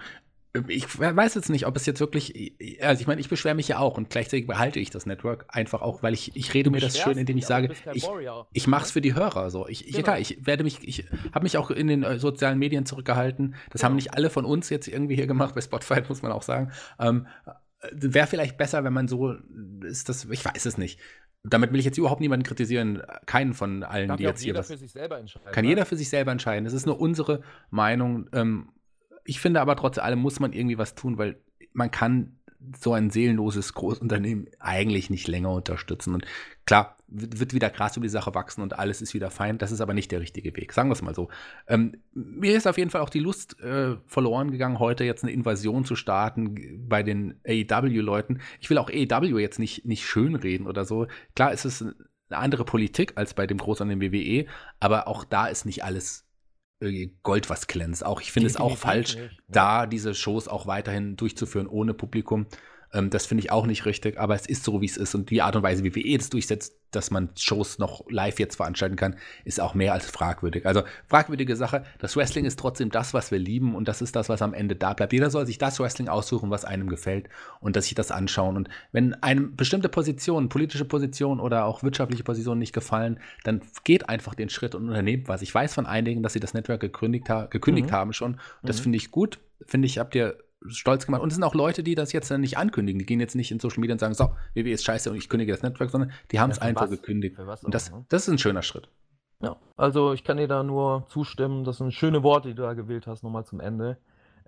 ich weiß jetzt nicht, ob es jetzt wirklich, also ich meine, ich beschwere mich ja auch und gleichzeitig behalte ich das Network einfach auch, weil ich, ich rede mir das schön, indem ich sage, ich, ich mache es für die Hörer. So. Ich, genau. ich, klar, ich werde mich, ich habe mich auch in den äh, sozialen Medien zurückgehalten. Das genau. haben nicht alle von uns jetzt irgendwie hier gemacht, bei Spotify muss man auch sagen. Ähm, Wäre vielleicht besser, wenn man so ist, das, ich weiß es nicht. Damit will ich jetzt überhaupt niemanden kritisieren, keinen von allen, Darf die jetzt hier was. Kann jeder für sich selber entscheiden. Kann ne? jeder für sich selber entscheiden. Das ist nur unsere Meinung. Ähm, ich finde aber trotz allem muss man irgendwie was tun, weil man kann so ein seelenloses Großunternehmen eigentlich nicht länger unterstützen. Und klar, wird wieder Gras über die Sache wachsen und alles ist wieder fein. Das ist aber nicht der richtige Weg, sagen wir es mal so. Ähm, mir ist auf jeden Fall auch die Lust äh, verloren gegangen, heute jetzt eine Invasion zu starten bei den AEW-Leuten. Ich will auch AEW jetzt nicht, nicht schönreden oder so. Klar ist es eine andere Politik als bei dem Großunternehmen WWE, aber auch da ist nicht alles Gold, was glänzt. Auch ich finde es auch falsch, nicht, da diese Shows auch weiterhin durchzuführen ohne Publikum. Ähm, das finde ich auch nicht richtig, aber es ist so, wie es ist. Und die Art und Weise, wie WWE das durchsetzt, dass man Shows noch live jetzt veranstalten kann, ist auch mehr als fragwürdig. Also fragwürdige Sache. Das Wrestling ist trotzdem das, was wir lieben und das ist das, was am Ende da bleibt. Jeder soll sich das Wrestling aussuchen, was einem gefällt und dass sich das anschauen. Und wenn einem bestimmte Positionen, politische Positionen oder auch wirtschaftliche Positionen nicht gefallen, dann geht einfach den Schritt und unternehmt was. Ich weiß von einigen, dass sie das Network gekündigt, ha gekündigt mhm. haben schon. Das mhm. finde ich gut. Finde ich, habt ihr stolz gemacht. Und es sind auch Leute, die das jetzt nicht ankündigen. Die gehen jetzt nicht in Social Media und sagen, so, WWE ist scheiße und ich kündige das Network, sondern die haben es ja, einfach was? gekündigt. und das, ne? das ist ein schöner Schritt. Ja, also ich kann dir da nur zustimmen. Das sind schöne Worte, die du da gewählt hast, nochmal zum Ende.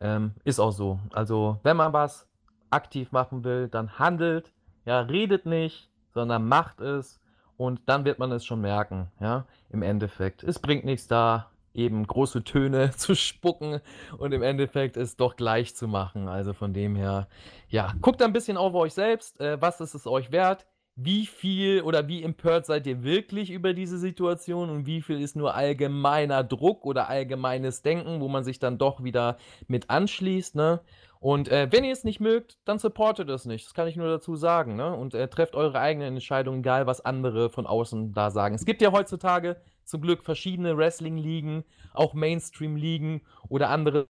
Ähm, ist auch so. Also, wenn man was aktiv machen will, dann handelt. Ja, redet nicht, sondern macht es. Und dann wird man es schon merken, ja, im Endeffekt. Es bringt nichts da, eben große Töne zu spucken und im Endeffekt es doch gleich zu machen. Also von dem her, ja, guckt ein bisschen auf euch selbst. Äh, was ist es euch wert? Wie viel oder wie empört seid ihr wirklich über diese Situation und wie viel ist nur allgemeiner Druck oder allgemeines Denken, wo man sich dann doch wieder mit anschließt, ne? Und äh, wenn ihr es nicht mögt, dann supportet es nicht. Das kann ich nur dazu sagen. Ne? Und äh, trefft eure eigenen Entscheidungen, egal was andere von außen da sagen. Es gibt ja heutzutage zum Glück verschiedene Wrestling-Ligen, auch Mainstream-Ligen oder andere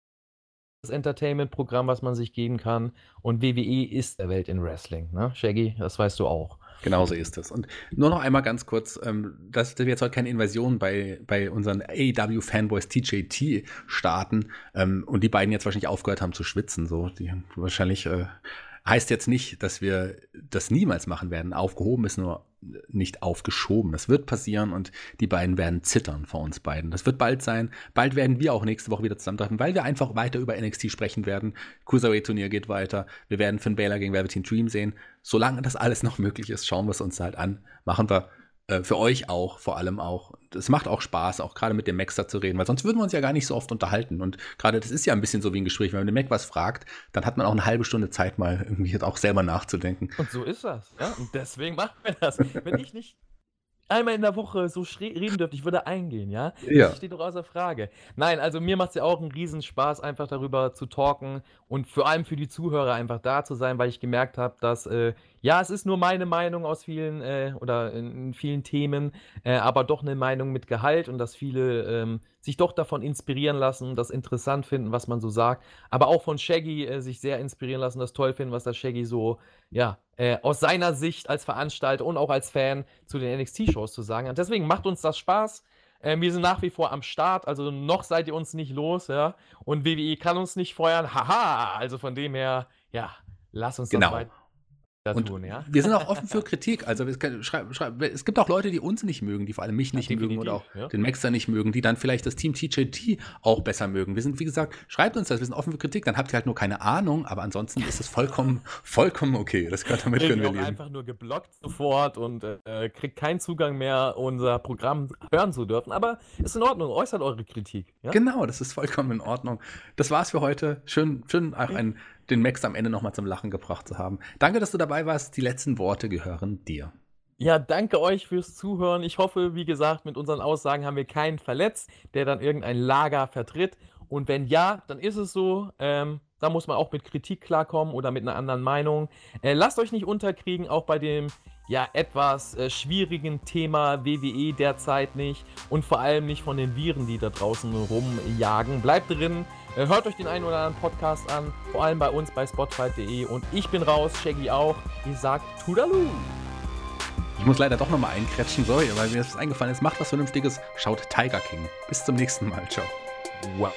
Entertainment-Programm, was man sich geben kann. Und WWE ist der Welt in Wrestling. Ne? Shaggy, das weißt du auch. Genauso ist es. Und nur noch einmal ganz kurz, ähm, dass wir jetzt heute keine Invasion bei, bei unseren AEW-Fanboys TJT starten ähm, und die beiden jetzt wahrscheinlich aufgehört haben zu schwitzen. So, die wahrscheinlich äh, heißt jetzt nicht, dass wir das niemals machen werden. Aufgehoben ist nur nicht aufgeschoben. Das wird passieren und die beiden werden zittern vor uns beiden. Das wird bald sein. Bald werden wir auch nächste Woche wieder zusammentreffen, weil wir einfach weiter über NXT sprechen werden. Cruiserweight-Turnier geht weiter. Wir werden Finn Balor gegen Velveteen Dream sehen. Solange das alles noch möglich ist, schauen wir es uns halt an. Machen wir äh, für euch auch, vor allem auch. Es macht auch Spaß, auch gerade mit dem Max da zu reden, weil sonst würden wir uns ja gar nicht so oft unterhalten. Und gerade das ist ja ein bisschen so wie ein Gespräch. Wenn man den Mac was fragt, dann hat man auch eine halbe Stunde Zeit, mal irgendwie auch selber nachzudenken. Und so ist das, ja. Und deswegen machen wir das. Wenn ich nicht einmal in der Woche so reden dürfte, ich würde eingehen, ja? Ja. Das steht doch außer Frage. Nein, also mir macht es ja auch einen Riesenspaß, einfach darüber zu talken und vor allem für die Zuhörer einfach da zu sein, weil ich gemerkt habe, dass äh, ja, es ist nur meine Meinung aus vielen äh, oder in, vielen Themen, äh, aber doch eine Meinung mit Gehalt und dass viele ähm, sich doch davon inspirieren lassen, das interessant finden, was man so sagt, aber auch von Shaggy äh, sich sehr inspirieren lassen, das toll finden, was der Shaggy so, ja, äh, aus seiner Sicht als Veranstalter und auch als Fan zu den NXT-Shows zu sagen hat. Deswegen macht uns das Spaß. Äh, wir sind nach wie vor am Start, also noch seid ihr uns nicht los, ja. Und WWE kann uns nicht feuern, haha. Also von dem her, ja, lass uns genau. das weiter und tun, ja? Wir sind auch offen für Kritik. Also es, gibt auch Leute, die uns nicht mögen, die vor allem mich nicht ja, mögen oder auch ja. den Maxer nicht mögen, die dann vielleicht das Team TJT auch besser mögen. Wir sind, wie gesagt, schreibt uns das, wir sind offen für Kritik. Dann habt ihr halt nur keine Ahnung, aber ansonsten ist es vollkommen, vollkommen okay. Das kann, damit können wir leben. einfach nur geblockt sofort und äh, kriegt keinen Zugang mehr, unser Programm hören zu dürfen. Aber ist in Ordnung, äußert eure Kritik. Ja? Genau, das ist vollkommen in Ordnung. Das war's für heute. Schön, schön auch ein den Max am Ende nochmal zum Lachen gebracht zu haben. Danke, dass du dabei warst. Die letzten Worte gehören dir. Ja, danke euch fürs Zuhören. Ich hoffe, wie gesagt, mit unseren Aussagen haben wir keinen verletzt, der dann irgendein Lager vertritt. Und wenn ja, dann ist es so. Ähm, da muss man auch mit Kritik klarkommen oder mit einer anderen Meinung. Äh, lasst euch nicht unterkriegen, auch bei dem ja etwas äh, schwierigen Thema WWE derzeit nicht und vor allem nicht von den Viren, die da draußen rumjagen. Bleibt drin, hört euch den einen oder anderen Podcast an, vor allem bei uns bei spotfight.de und ich bin raus, Shaggy auch. Ich sag Tudaloo! Ich muss leider doch nochmal einkretschen, sorry, weil mir das eingefallen ist. Macht was Vernünftiges, schaut Tiger King. Bis zum nächsten Mal, ciao. Wow.